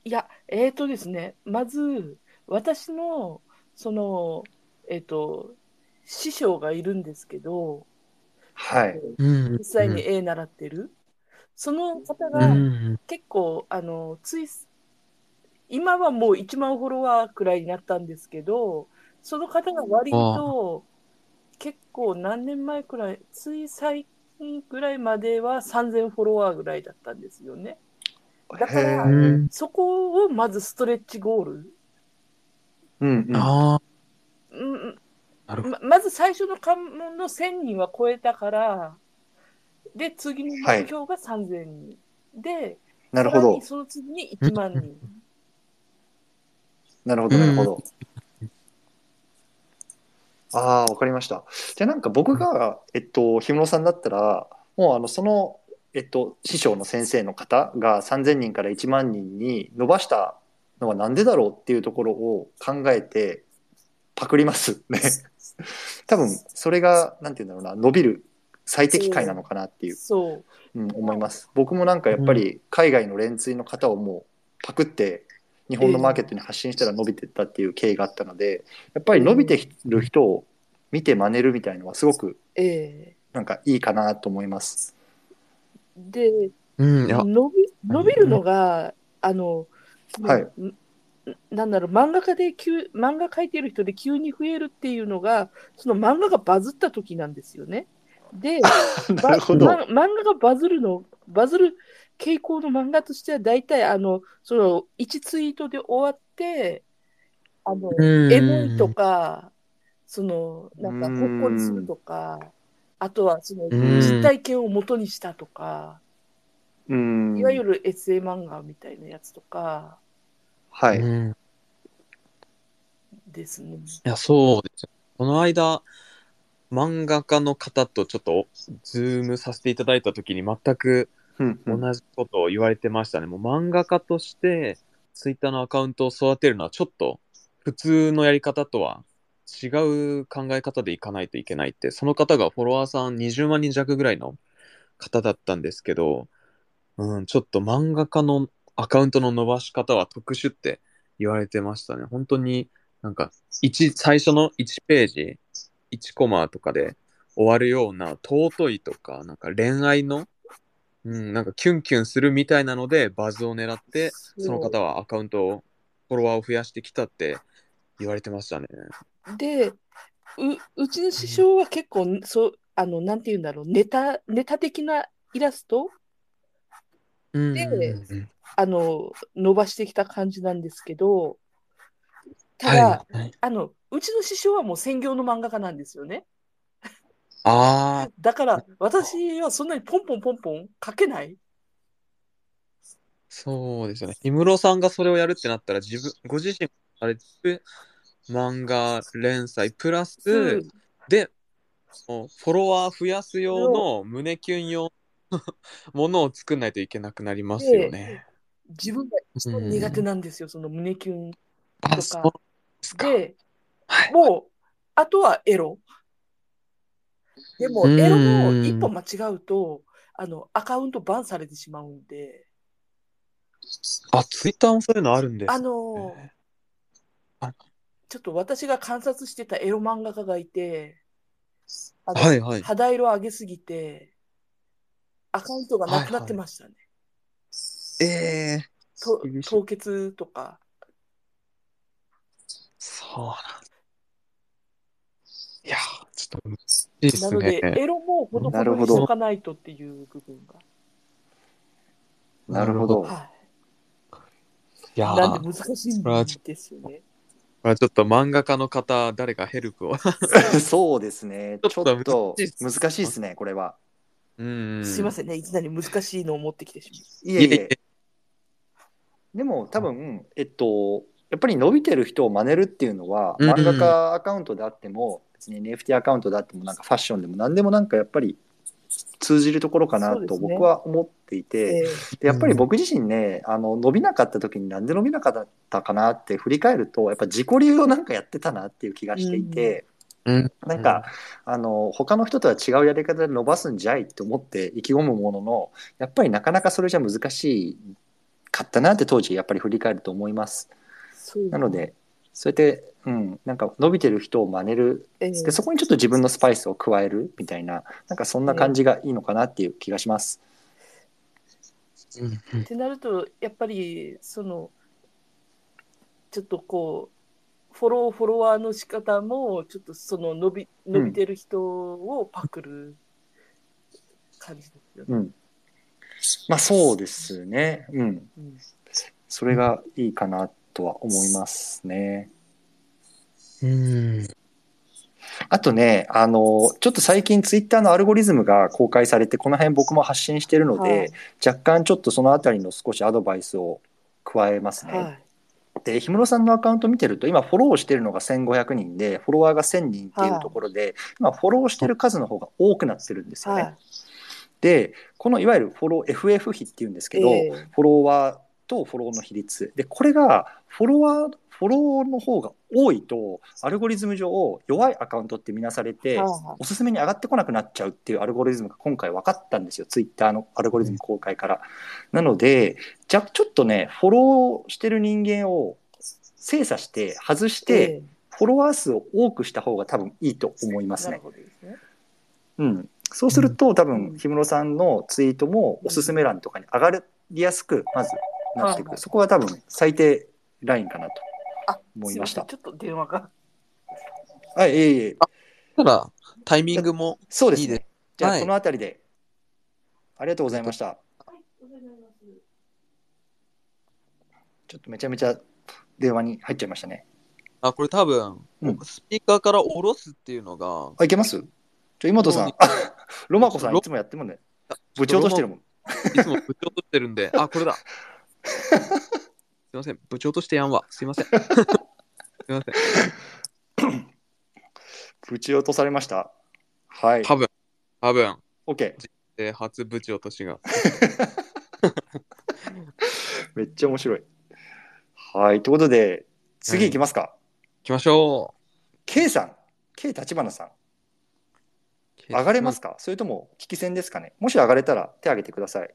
Speaker 3: いや、えーとですね、まず、私の、その、えっ、と、師匠がいるんですけど、
Speaker 1: はい。
Speaker 2: うん
Speaker 3: 実際に絵習ってる。その方
Speaker 2: う
Speaker 3: が
Speaker 2: ん。
Speaker 3: 結構、あの、つい、今はもう1万フォロワーくらいになったんですけど、その方が割と結構何年前くらい、つい最近ぐらいまでは3000フォロワーぐらいだったんですよね。だからそこをまずストレッチゴール。
Speaker 1: うんうん。
Speaker 2: ああ、
Speaker 3: うん
Speaker 2: なるほど。
Speaker 3: ままず最初の関門の1000人は超えたから、で、次の目標が3000人。で、
Speaker 1: なるほど
Speaker 3: さらに。その次に1万人。
Speaker 1: なるほど、なるほど。ああ、わかりました。じゃあなんか僕が、えっと、氷室さんだったら、もうあの、その、えっと、師匠の先生の方が3000人から1万人に伸ばしたのはなんでだろうっていうところを考えて、パクりますね。多分、それが、なんて言うんだろうな、伸びる最適解なのかなっていう、
Speaker 3: そう。
Speaker 1: うん、思います。僕もなんかやっぱり海外の連追の方をもうパクって日本のマーケットに発信したら伸びてったっていう経緯があったので、やっぱり伸びてる人を見て真似るみたいのはすごく
Speaker 3: え
Speaker 1: なんかいいかなと思います。
Speaker 3: えで、伸び伸びるのが、あの、
Speaker 1: はい
Speaker 3: んなんだろう、漫画家で急、漫画描いてる人で急に増えるっていうのが、その漫画がバズった時なんですよね。で、
Speaker 1: なるほど。
Speaker 3: ばま漫画がバズるの、バズる傾向の漫画としては、大体、あの、その、1ツイートで終わって、あの、
Speaker 2: うん
Speaker 3: エモいとか、その、なんか、ほっこりするとか、あとは、その、
Speaker 2: ん
Speaker 3: 実体験を元にしたとか、
Speaker 1: うん。
Speaker 3: いわゆる SA 漫画みたいなやつとか
Speaker 1: はい。
Speaker 2: うん
Speaker 3: ですね。
Speaker 2: いや、そうですよ。この間、漫画家の方とちょっとズームさせていただいたときに全く
Speaker 1: うん
Speaker 2: 同じことを言われてましたね。もう漫画家としてツイッターのアカウントを育てるのはちょっと普通のやり方とは違う考え方でいかないといけないって、その方がフォロワーさん20万人弱ぐらいの方だったんですけど、うん、ちょっと漫画家のアカウントの伸ばし方は特殊って言われてましたね。本当になんか一最初の1ページ、1コマとかで終わるような尊いとか、なんか恋愛の、うん、なんかキュンキュンするみたいなのでバズを狙って、その方はアカウントを、フォロワーを増やしてきたって言われてましたね。
Speaker 3: で、ううちの師匠は結構、そう、あの、なんて言うんだろう、ネタ、ネタ的なイラスト
Speaker 2: うん
Speaker 3: で
Speaker 2: うんうん
Speaker 3: あの、伸ばしてきた感じなんですけど、た
Speaker 2: はい
Speaker 3: だ、
Speaker 2: はい。
Speaker 3: あの、うちの師匠はもう専業の漫画家なんですよね。
Speaker 2: ああ、
Speaker 3: だから、私はそんなにポンポンポンポン書けない？
Speaker 2: そうですよね。氷室さんがそれをやるってなったら、自分、ご自身されてる漫画連載プラス、
Speaker 3: うん
Speaker 2: で、フォロワー増やす用の胸キュン用のものを作んないといけなくなりますよね。
Speaker 3: 自分が苦手なんですよ、その胸キュン。
Speaker 2: あ、
Speaker 3: とか
Speaker 2: で。
Speaker 3: で、
Speaker 2: はい。
Speaker 3: もう、あとはエロ。でも、
Speaker 2: うん。
Speaker 3: エロも一歩間違うと、あの、アカウントバンされてしまうんで、
Speaker 2: あ、ツイッターもそういうのあるんです
Speaker 3: あの、ちょっと私が観察してたエロ漫画家がいて、
Speaker 2: はいはい。
Speaker 3: 肌色上げすぎて、アカウントがなくなってましたね。
Speaker 2: ええ
Speaker 3: と
Speaker 2: 厳しい。
Speaker 3: 凍結とか。
Speaker 2: そうなんと難しいです
Speaker 3: なので、
Speaker 2: ね。
Speaker 3: エロもほどほ
Speaker 1: なるほど
Speaker 3: どにしとかないとっていう部分が。
Speaker 1: なるほど。
Speaker 3: はい
Speaker 2: や
Speaker 3: い。なん
Speaker 2: ー、
Speaker 3: で難しいんですよね。
Speaker 2: これはちょっと漫画家の方、誰かヘルプを。
Speaker 1: そうですね。ちょ
Speaker 2: っと難しいです
Speaker 1: ね、これは。
Speaker 2: うん。ん。
Speaker 3: すいませんね、いきなり難しいのを持ってきてしま
Speaker 1: いえいえ。でも多分、えっと、やっぱり伸びてる人を真似るっていうのは、
Speaker 2: うん
Speaker 1: 漫画家アカウントであっても、別に NFT アカウントであっても、なんかファッションでも何でもなんかやっぱり通じるところかなと僕は思っていて、
Speaker 3: う。
Speaker 1: でやっぱり僕自身ね、あの伸びなかった時になんで伸びなかったかなって振り返ると、やっぱ自己流をなんかやってたなっていう気がしていて、
Speaker 2: うん。
Speaker 1: なんか、あの他の人とは違うやり方で伸ばすんじゃいって思って意気込むもののやっぱりなかなかそれじゃ難しいかったなって当時やっぱり振り返ると思います。なのでそうやって、うん、なんか伸びてる人を真似る
Speaker 3: ええ
Speaker 1: でそこにちょっと自分のスパイスを加えるみたいななんかそんな感じがいいのかなっていう気がします。
Speaker 2: うん
Speaker 3: ってなると、やっぱり、その、ちょっとこう、フォロー、フォロワーの仕方も、ちょっとその伸び、伸びてる人をパクる感じですよね。
Speaker 1: うん。まあそうですね。うん。
Speaker 3: うん
Speaker 1: それがいいかなとは思いますね。
Speaker 2: うん。
Speaker 1: あとね、あの、ちょっと最近ツイッターのアルゴリズムが公開されて、この辺僕も発信してるので、
Speaker 3: はい
Speaker 1: 若干ちょっとそのあたりの少しアドバイスを加えますね。
Speaker 3: はい。
Speaker 1: で、氷室さんのアカウント見てると、今フォローしてるのが1500人で、フォロワーが1000人っていうところで、今フォローしてる数の方が多くなってるんですよね。
Speaker 3: はい。
Speaker 1: で、このいわゆるフォロー、FF 比っていうんですけど、
Speaker 3: ええ
Speaker 1: フォロワーとフォローの比率。で、これがフォロワー、フォローの方が多いと、アルゴリズム上、弱いアカウントって見なされて、おすすめに上がってこなくなっちゃうっていうアルゴリズムが今回分かったんですよ、ツイッターのアルゴリズム公開から。なので、じゃちょっとね、フォローしてる人間を精査して、外し
Speaker 3: い
Speaker 1: て、
Speaker 3: え
Speaker 1: フォロワー数を多くした方が多分いいと思いますね
Speaker 3: えなる。ほどですね。
Speaker 1: うん、そうすると、多分
Speaker 3: うん
Speaker 1: 氷室さんのツイートもおすすめ欄とかに上がりやすくまずなってく。る、
Speaker 3: はいはい。
Speaker 1: そこが多分最低ラインかなと
Speaker 3: あ、
Speaker 1: 思いました。
Speaker 3: ちょっと電話が。
Speaker 1: はいいえいえ。
Speaker 2: ただ、タイミングも
Speaker 1: そうですね。
Speaker 2: いいで。す。はい
Speaker 1: じゃあこの辺りで、ありがとうございました。ちょっとめちゃめちゃ電話に入っちゃいましたね。
Speaker 2: あ、これ多分、
Speaker 1: うん。
Speaker 2: スピーカーから下ろすっていうのが、
Speaker 1: あいけます？じゃ妹さん。ロマコさんいつもやってもんね。ぶち落としてるもん。
Speaker 2: いつもぶち落としてるんで、あ、これだ。すいません、ぶち落としてやんわ。すいません。すいません。
Speaker 1: ぶち落とされました？はい。
Speaker 2: 多分、多分、
Speaker 1: OK
Speaker 2: えー初ぶち落としが。
Speaker 1: めっちゃ面白い。はい。ということで次行きますか、
Speaker 2: 行きましょ
Speaker 1: K さん。K 立花さん。
Speaker 2: う。
Speaker 1: 上がれますか？それとも聞き戦ですかね？もし上がれたら手挙げてください。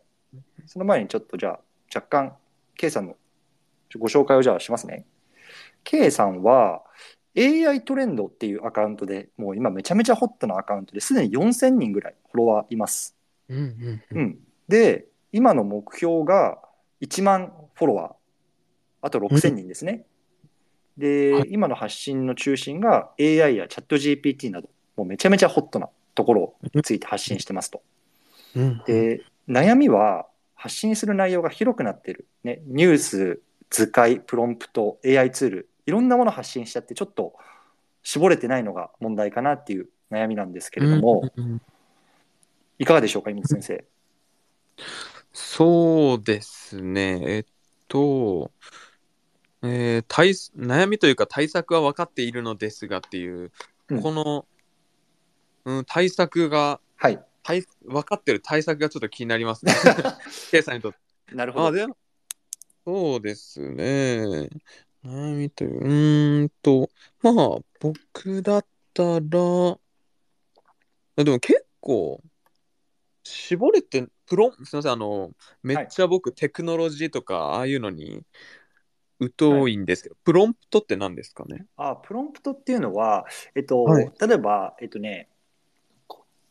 Speaker 1: その前にちょっとじゃあ若干 K さんのご紹介をじゃあしますね。K さんは AI トレンドっていうアカウントでもう今めちゃめちゃホットなアカウントですでに4000人ぐらいフォロワーいます。
Speaker 2: うんうんう。
Speaker 1: うん。んで今の目標が1万フォロワー。あと6000人ですね、で、
Speaker 2: はい。
Speaker 1: 今の発信の中心が AI やチャット GPT などもうめちゃめちゃホットなところについて発信してますと。
Speaker 2: うん。
Speaker 1: で悩みは発信する内容が広くなってる、ね、ニュース図解プロンプト AI ツールいろんなもの発信しちゃってちょっと絞れてないのが問題かなっていう悩みなんですけれども、
Speaker 2: うんうん
Speaker 1: いかがでしょうか、井本先生。
Speaker 2: そうですね。えっと、えー対悩みというか対策は分かっているのですがっていう、
Speaker 1: うん
Speaker 2: この、うん、対策が
Speaker 1: はい。
Speaker 2: 対分かってる対策がちょっと気になりますね。ケイさんにとって。あ、
Speaker 1: なるほど。
Speaker 2: でも、そうですね。悩みという、うーんと、まあ、僕だったら、あでも結構、絞れて、プロン、すみません、あの、めっちゃ僕、テクノロジーとか、ああいうのに疎いんですけど、プロンプトって何ですかね？
Speaker 1: あプロンプトっていうのは、えっと、
Speaker 2: はい
Speaker 1: 例えば、えっとね、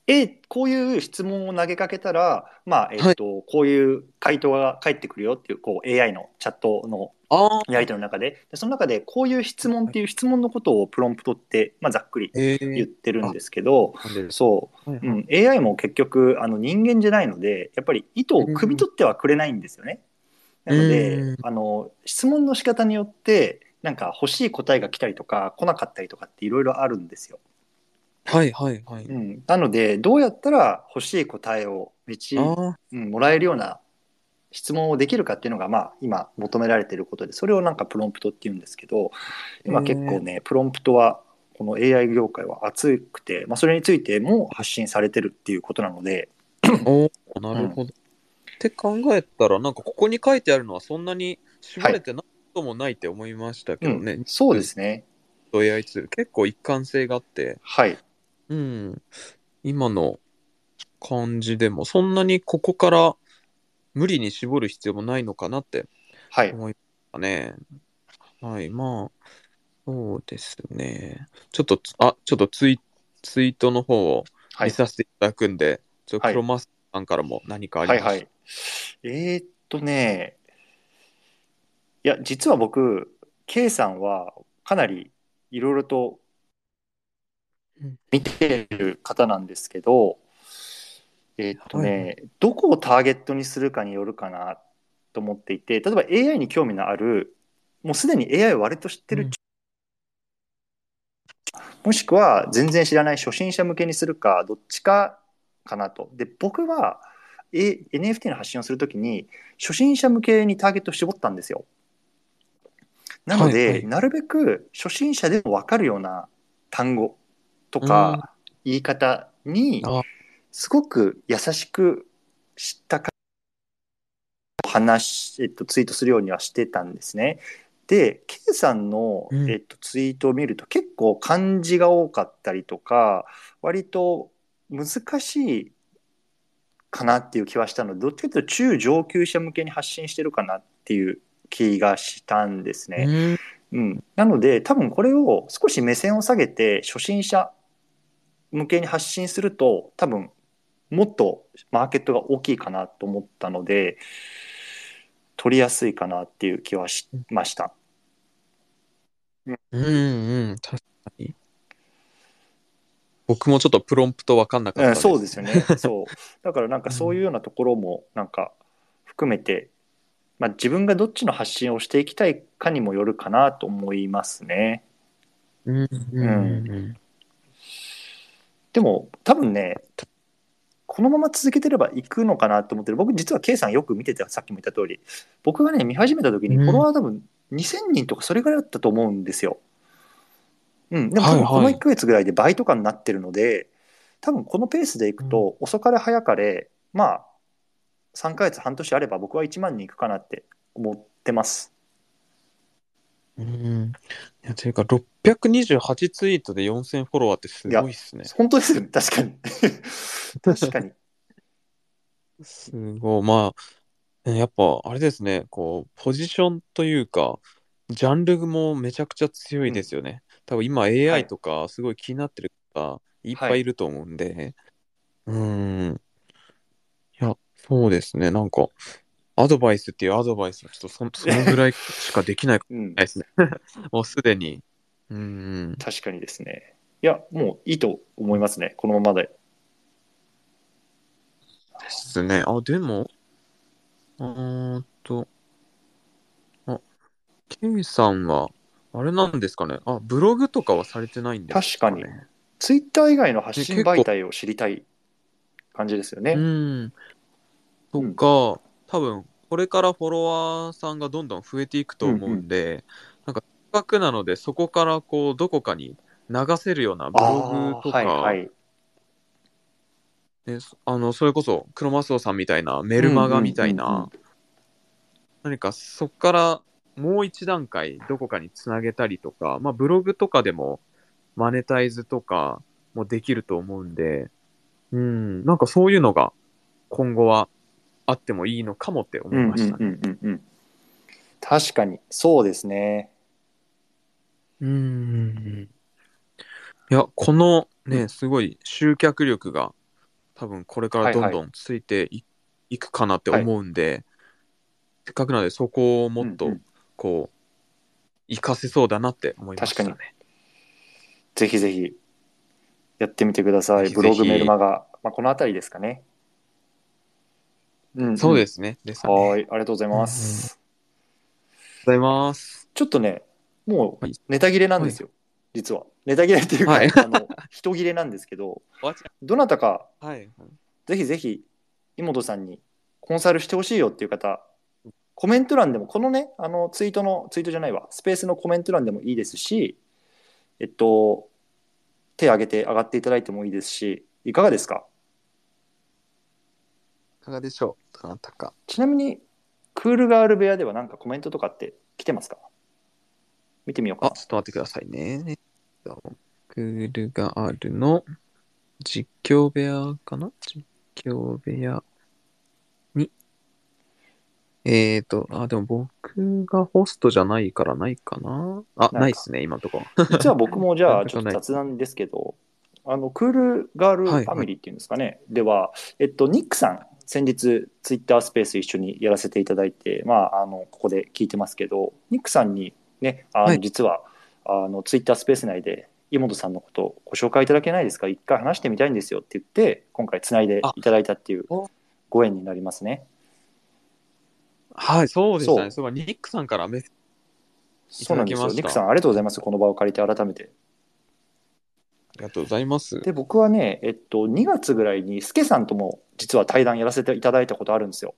Speaker 1: えこういう質問を投げかけたら、まあえっとこういう回答が返ってくるよっていうこう AI のチャットのやり取りの中で。でその中でこういう質問っていう質問のことをプロンプトって、まあ、ざっくり
Speaker 2: え
Speaker 1: 言っ
Speaker 2: ー、
Speaker 1: てるんですけど、
Speaker 2: なんで
Speaker 1: そう、
Speaker 2: はい
Speaker 1: うん、AI も結局あの人間じゃないのでやっぱり意図を汲み取ってはくれないんですよね。なので、
Speaker 2: うん。
Speaker 1: あの質問の仕方によってなんか欲しい答えが来たりとか来なかったりとかっていろいろあるんですよ。
Speaker 2: はいはいはい。
Speaker 1: うん、なのでどうやったら欲しい答えをめち、
Speaker 2: ああ、
Speaker 1: うん、もらえるような質問をできるかっていうのが、まあ、今求められていることでそれをなんかプロンプトっていうんですけど今結構ねプロンプトはこの AI 業界は熱くて、まあ、それについても発信されてるっていうことなので、
Speaker 2: おーなるほど。って考えたら、なんかここに書いてあるのはそんなに絞れてないこともないって思いましたけどね。
Speaker 1: うんそうですね。
Speaker 2: AI ツール結構一貫性があって、
Speaker 1: はい。
Speaker 2: うん、今の感じでもそんなにここから無理に絞る必要もないのかなって
Speaker 1: はい。
Speaker 2: 思いましたね。はい、まあ、そうですね。ちょっとつ、あ、ちょっとツイツイートの方を
Speaker 1: はい
Speaker 2: 見。させていただくんで、ちょっと
Speaker 1: はい
Speaker 2: クロマスさんからも何かありますか、
Speaker 1: はいはい。えーっとね、いや、実は僕、K さんはかなりいろいろと
Speaker 2: うん
Speaker 1: 見てる方なんですけど、えーっとね、
Speaker 2: はいは
Speaker 1: どこをターゲットにするかによるかなと思っていて、例えば AI に興味のある、もうすでに AI を割と知ってる、
Speaker 2: うん。
Speaker 1: もしくは全然知らない初心者向けにするか、どっちかかなと。で、僕は、A、NFT の発信をするときに、初心者向けにターゲットを絞ったんですよ。なので、
Speaker 2: はいはい。
Speaker 1: なるべく初心者でも分かるような単語とか言い方に
Speaker 2: あ。
Speaker 1: すごく優しく知ったか話、えっと、ツイートするようにはしてたんですね。で、K さんの、
Speaker 2: うん。
Speaker 1: えっと、ツイートを見ると結構漢字が多かったりとか割と難しいかなっていう気はしたの。でどっちかというと中上級者向けに発信してるかなっていう気がしたんですね。
Speaker 2: うん。
Speaker 1: うん、なので多分これを少し目線を下げて初心者向けに発信すると多分もっとマーケットが大きいかなと思ったので取りやすいかなっていう気はしました。
Speaker 2: うんうん、確かに。僕もちょっとプロンプト分かんなかった。
Speaker 1: そうですよね。そう。だからなんかそういうようなところもなんか含めて、まあ、自分がどっちの発信をしていきたいかにもよるかなと思いますね。
Speaker 2: うんうんうん
Speaker 1: でも多分ね、このまま続けてれば行くのかなと思ってる。僕実は K さんよく見てて、さっきも言った通り、僕がね、見始めた時に
Speaker 2: うん
Speaker 1: フォロワー多分2000人とかそれぐらいだったと思うんですよ。うん、でも多分
Speaker 2: はいはい
Speaker 1: この1ヶ月ぐらいで倍とかになってるので、多分このペースでいくと、遅かれ早かれ、まあ、3ヶ月、半年あれば僕は1万人いくかなって思ってます。
Speaker 2: うん。いや、ていうか、628ツイートで4000フォロワーってすごいっすね。
Speaker 1: 本当ですよね、確かに。確かに。
Speaker 2: すごい。まあ、やっぱ、あれですね、こう、ポジションというか、ジャンルもめちゃくちゃ強いですよね。多分今
Speaker 1: はい
Speaker 2: AI とかすごい気になってる方いっぱいいると思うんで、うん。いや、そうですね、なんか、アドバイスっていうアドバイスはちょっとそそのぐらいしかできないですね。もうすでに。うん。
Speaker 1: 確かにですね。いや、もういいと思いますね、このままで。
Speaker 2: ですね。あ、でも、うーんと、あ、ケイさんは、あれなんですかね。あ、ブログとかはされてないんですかね。
Speaker 1: 確かツイッター以外の発信媒体を知りたい感じですよね。
Speaker 2: うん。そっか、多分、これからフォロワーさんがどんどん増えていくと思うんで、なんか、せっかくなので、そこからこう、どこかに流せるようなブログとか、
Speaker 1: はいはい。
Speaker 2: あのそれこそクロマスオさんみたいなメルマガみたい
Speaker 1: うんうんうんう
Speaker 2: な何かそこからもう一段階どこかにつなげたりとか、まあ、ブログとかでもマネタイズとかもできると思うんで、うん、なんかそういうのが今後はあってもいいのかもって思いましたね。
Speaker 1: うんうんうんうん確かに、そうですね。
Speaker 2: うん。いや、このね、すごい集客力が多分これからどんどんついてい,、くかなって思うんで、せっかくなのでそこをもっと
Speaker 1: うんうん
Speaker 2: こう、活かせそうだなって思いましたね。
Speaker 1: 確ぜひぜひやってみてください。ブログ、メルマガ、まあ、このあたりですかね。うん、。
Speaker 2: そうですすね。ですね。ありがとう
Speaker 1: はい、ありがとうございます。
Speaker 2: ございます。
Speaker 1: ちょっとね、もう
Speaker 2: はい
Speaker 1: ネタ切れなんですよ、実は。ネタ切れっていうか、
Speaker 2: はい
Speaker 1: あの人切れなんですけど、どなたか
Speaker 2: うはい。
Speaker 1: ぜひぜひ、妹さんにコンサルしてほしいよっていう方、コメント欄でも、このね、あのツイートの、ツイートじゃないわ、スペースのコメント欄でもいいですし、えっと、手挙げて上がっていただいてもいいですし、いかがですか？
Speaker 2: いかがでしょう？どなたか。
Speaker 1: ちなみに、クールガール部屋ではなんかコメントとかって来てますか？見てみようか
Speaker 2: あ、ちょっと待ってくださいね。クールがあるの実況部屋かな？実況部屋に。えーと、あ、でも僕がホストじゃないからないかな？あ、
Speaker 1: か
Speaker 2: ないっすね、今のとこ。
Speaker 1: 実は僕もじゃ
Speaker 2: な
Speaker 1: あ、ちょっと雑談ですけど、あの、クールガールファミリーっていうんですかね。では、えっと、ニックさん、先日、ツイッタースペース一緒にやらせていただいて、まあ、あの、ここで聞いてますけど、ニックさんにね、あの、
Speaker 2: はい
Speaker 1: 実は、あのツイッタースペース内で井本さんのことをご紹介いただけないですか？一回話してみたいんですよって言って今回つないでいただいたっていう
Speaker 2: お
Speaker 1: ご縁になりますね。
Speaker 2: はい、そうでしたね。
Speaker 1: そう
Speaker 2: ニックさんからメッセ
Speaker 1: そうなんですよ。
Speaker 2: いただきました
Speaker 1: ニックさんありがとうございます。この場を借りて改めて。
Speaker 2: ありがとうございます。
Speaker 1: で僕はね、えっと、2月ぐらいにスケさんとも実は対談やらせていただいたことあるんですよ。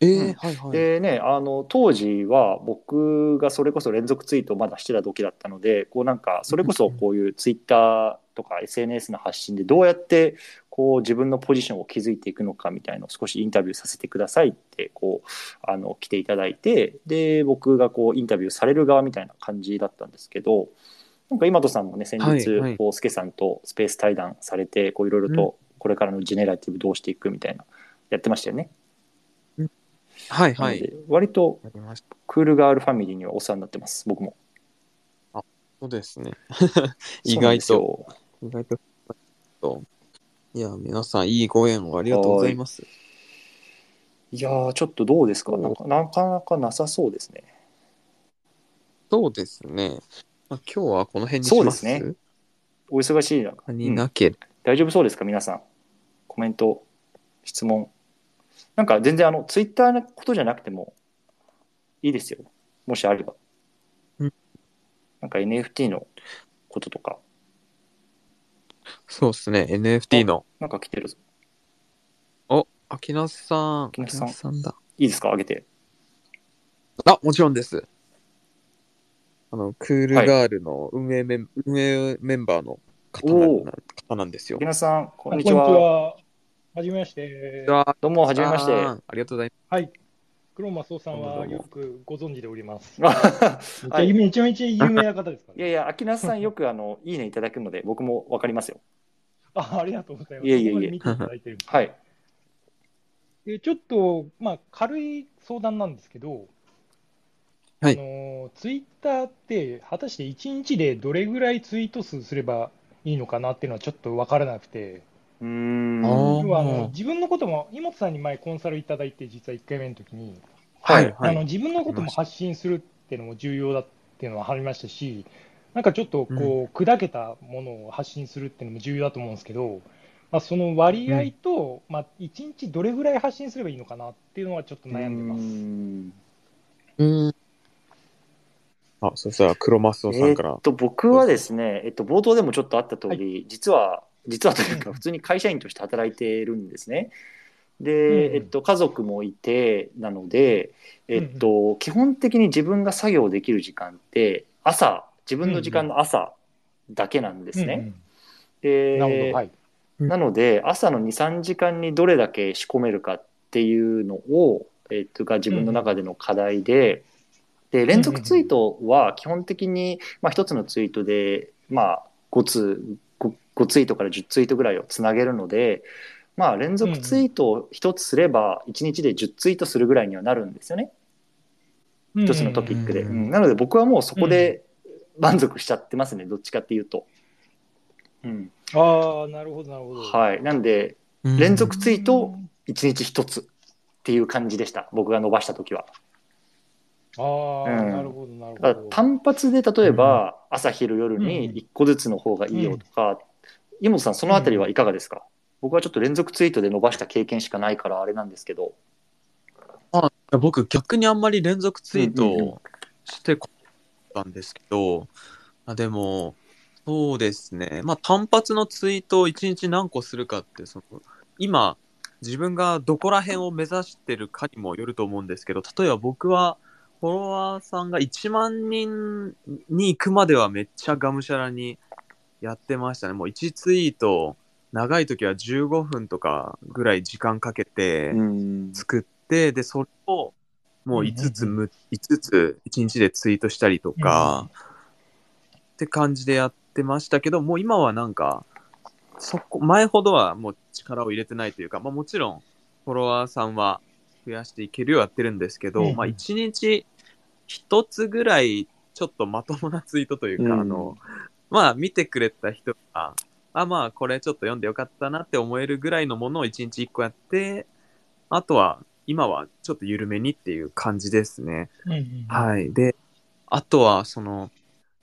Speaker 2: えー
Speaker 1: うん
Speaker 2: はいはい。
Speaker 1: でねあの当時は僕がそれこそ連続ツイートをまだしてた時だったのでこうなんかそれこそこういうツイッターとか SNS の発信でどうやってこう自分のポジションを築いていくのかみたいのを少しインタビューさせてくださいってこうあの来ていただいてで僕がこうインタビューされる側みたいな感じだったんですけどなんか今戸さんもね先日、
Speaker 2: はいはい
Speaker 1: こうスケさんとスペース対談されてこういろいろとこれからのジェネラティブどうしていくみたいなやってましたよね。
Speaker 2: はいはい。
Speaker 1: 割と。クールガールファミリーにはお世話になってます、僕も。
Speaker 2: そうですね。意外と、意外と。といや、皆さん、いいご縁をありがとうございます。
Speaker 1: いやー、ちょっとどうですかなかなかなさそうですね。
Speaker 2: そうですね。まあ、今日はこの辺にします
Speaker 1: そうですねお忙しい中、
Speaker 2: に
Speaker 1: うん
Speaker 2: なけ？れば、
Speaker 1: 大丈夫そうですか？皆さん。コメント、質問。なんか全然あの、ツイッターのことじゃなくてもいいですよ。もしあれば。
Speaker 2: うん
Speaker 1: なんか NFT のこととか、
Speaker 2: そうですね。NFT の。
Speaker 1: なんか来てるぞ。
Speaker 2: お、秋名さん。
Speaker 1: 秋名さ
Speaker 2: さんだ。
Speaker 1: いいですか？あげて。
Speaker 2: あ、もちろんです。あの、クールガールの運営メン,、運営メンバーの方な方なんですよ。
Speaker 1: 皆さん、こんに
Speaker 4: こんにち
Speaker 1: ちは。
Speaker 4: は。はじめまして。
Speaker 2: は
Speaker 1: どうも、はじめまして。
Speaker 2: ありがとうござい
Speaker 4: はい。黒マスオさんはよくご存知でおります。
Speaker 1: あ
Speaker 4: めっちゃめちゃめちゃ有名な方ですか
Speaker 1: いやいや、秋名さんよくあの、いいねいただくので、僕もわかりますよ。
Speaker 4: あありがとうございます。
Speaker 1: いえいえいえ
Speaker 4: そこまで見てい
Speaker 1: はい。
Speaker 4: でちょっと、まあ、軽い相談なんですけど、
Speaker 2: はい
Speaker 4: あのツイッターって、果たして1日でどれぐらいツイート数すればいいのかなっていうのはちょっと分からなくて、
Speaker 1: うーん。
Speaker 4: 要はあの自分のことも、井本さんに前コンサルいただいて、実は1回目の時に、
Speaker 1: はい。
Speaker 4: あの自分のことも発信するっていうのも重要だっていうのは分かりましたし、なんかちょっとこう、砕けたものを発信するっていうのも重要だと思うんですけど、まあ、その割合と、まあ、1日どれぐらい発信すればいいのかなっていうのはちょっと悩んでます。
Speaker 1: ん
Speaker 2: うん。あ、そしたら黒マスオさんから。
Speaker 1: えーっと、僕はですね、えっと、冒頭でもちょっとあった通り、実は、実はというか、
Speaker 4: うん
Speaker 1: 普通に会社員として働いているんですね。
Speaker 4: うん
Speaker 1: で、えっと、家族もいて、なので、えっと、基本的に自分が作業できる時間って、朝、自分の時間の朝だけなんですね。で
Speaker 4: なるほど、はい。
Speaker 1: なので、朝の2、3時間にどれだけ仕込めるかっていうのを、えっと、が自分の中での課題で、で、連続ツイートは基本的に、まあ、一つのツイートで、まあ、5通、5, 5ツイートから10ツイートぐらいをつなげるので、まあ、連続ツイートを一つすれば、1日で10ツイートするぐらいにはなるんですよね。一つのトピックで。なので、僕はもうそこで満足しちゃってますね、どっちかっていうと。うん。
Speaker 4: ああ、なるほど、なるほど。
Speaker 1: はい。なんで、
Speaker 2: うん
Speaker 1: 連続ツイート1日1つっていう感じでした僕が伸ばした時は
Speaker 4: ああ、
Speaker 1: うん。
Speaker 4: なるほど、なるほど。
Speaker 1: 単発で例えば朝昼夜
Speaker 4: うん
Speaker 1: に1個ずつの方がいいよとか、井本さんそのあたりはいかがですか、僕はちょっと連続ツイートで伸ばした経験しかないからあれなんですけど。
Speaker 2: 僕、逆にあんまり連続ツイートしてこなかったんですけど、あでも、そうですね。まあ、単発のツイートを1日何個するかって、その、今、自分がどこら辺を目指してるかにもよると思うんですけど、例えば僕は、フォロワーさんが1万人に行くまではめっちゃがむしゃらにやってましたね。もう1ツイート、長い時は15分とかぐらい時間かけて、
Speaker 1: うん。
Speaker 2: 作って、で、それをもう5つ、
Speaker 4: うん
Speaker 2: む5つ1日でツイートしたりとか、って感じでやってましたけど、もう今はなんか、そこ、前ほどはもう力を入れてないというか、まあもちろんフォロワーさんは増やしていけるようやってるんですけど、まあ1日1つぐらいちょっとまともなツイートというか、
Speaker 1: うん
Speaker 2: あの、まあ見てくれた人が、あ、まあこれちょっと読んでよかったなって思えるぐらいのものを1日1個やって、あとは今はちょっと緩めにっていう感じですね。
Speaker 4: うんうん
Speaker 2: はい。で、あとは、その、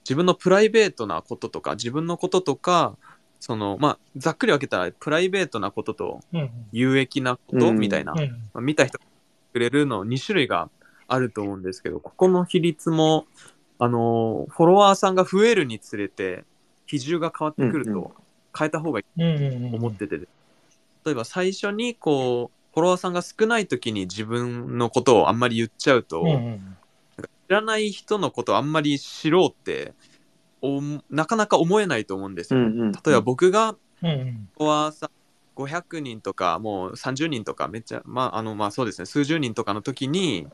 Speaker 2: 自分のプライベートなこととか、自分のこととか、その、まあ、ざっくり分けたら、プライベートなことと
Speaker 4: うん
Speaker 2: 有益なこと
Speaker 1: うん
Speaker 2: みたいな、
Speaker 4: うん
Speaker 2: まあ見た人がくれるの2種類があると思うんですけど、ここの比率も、あのーフォロワーさんが増えるにつれて、比重が変わってくると、変えた方がいいと思ってて、例えば最初にこう、フォロワーさんが少ない時に自分のことをあんまり言っちゃうと、
Speaker 4: うんうん
Speaker 2: 知らない人のことをあんまり知ろうって、おなかなか思えないと思うんですよ。
Speaker 1: うんうん
Speaker 2: 例えば僕がフォロワーさん500人とか、もう30人とか、めっちゃ、まあ、あの、まあそうですね、数十人とかの時に、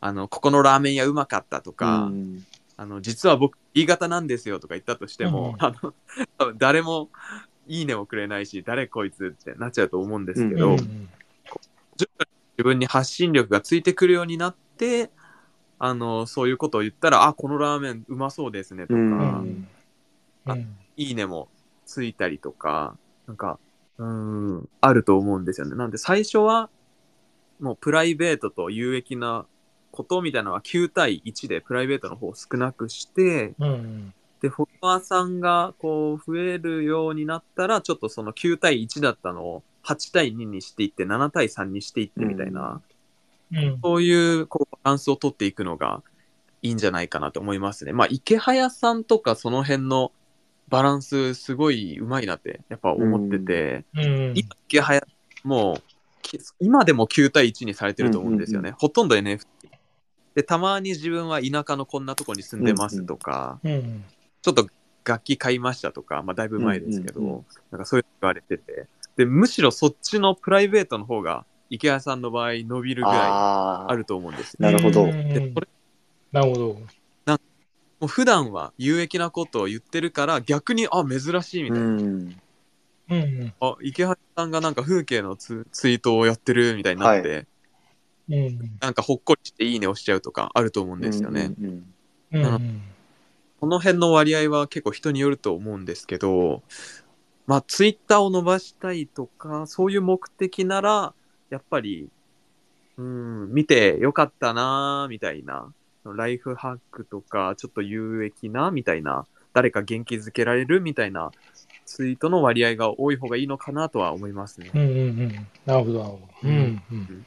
Speaker 2: あの、ここのラーメン屋うまかったとか、
Speaker 1: うん。
Speaker 2: あの、実は僕、新潟なんですよとか言ったとしても、
Speaker 4: うん。
Speaker 2: あの、多分誰も、いいねもくれないし、誰こいつってなっちゃうと思うんですけど、
Speaker 1: うん
Speaker 2: 自分に発信力がついてくるようになって、あの、そういうことを言ったら、あ、このラーメンうまそうですねとか、いいねもついたりとか、なんか、うーん、あると思うんですよね。なんで最初は、もうプライベートと有益なことみたいなのは9対1でプライベートの方を少なくして、
Speaker 4: うんうん
Speaker 2: で、フォロワーさんがこう増えるようになったら、ちょっとその9対1だったのを8対2にしていって、7対3にしていってみたいな、
Speaker 4: うん
Speaker 2: そういうこうバランスを取っていくのがいいんじゃないかなと思いますね。まあ、池早さんとかその辺のバランスすごいうまいなってやっぱ思ってて、
Speaker 4: うん
Speaker 2: 今池早も今でも9対1にされてると思うんですよね。
Speaker 1: うん
Speaker 2: ほとんど NFT。で、たまに自分は田舎のこんなとこに住んでますとか、
Speaker 4: うん
Speaker 2: ちょっと楽器買いましたとか、まあだいぶ前ですけど、
Speaker 1: うんうんうん
Speaker 2: なんかそういうの言われてて、で、むしろそっちのプライベートの方が池谷さんの場合伸びるぐらい
Speaker 1: あ
Speaker 2: ると思うんですよ。
Speaker 1: なるほど。
Speaker 4: うん
Speaker 2: でそれ
Speaker 4: なるほど。
Speaker 2: もう普段は有益なことを言ってるから逆にあ珍しいみたいな、
Speaker 1: うん。
Speaker 4: うんうん。
Speaker 2: あ池原さんがなんか風景のツツイートをやってるみたいになって、
Speaker 4: うん
Speaker 2: なんかほっこりしていいね押しちゃうとかあると思うんですよね。この辺の割合は結構人によると思うんですけど、まあ、ツイッターを伸ばしたいとか、そういう目的なら、やっぱり、うん、見てよかったなーみたいな、ライフハックとか、ちょっと有益な、みたいな、誰か元気づけられるみたいなツイートの割合が多い方がいいのかなとは思いますね。
Speaker 4: うんうんうんなるほど、なるほど。うんうん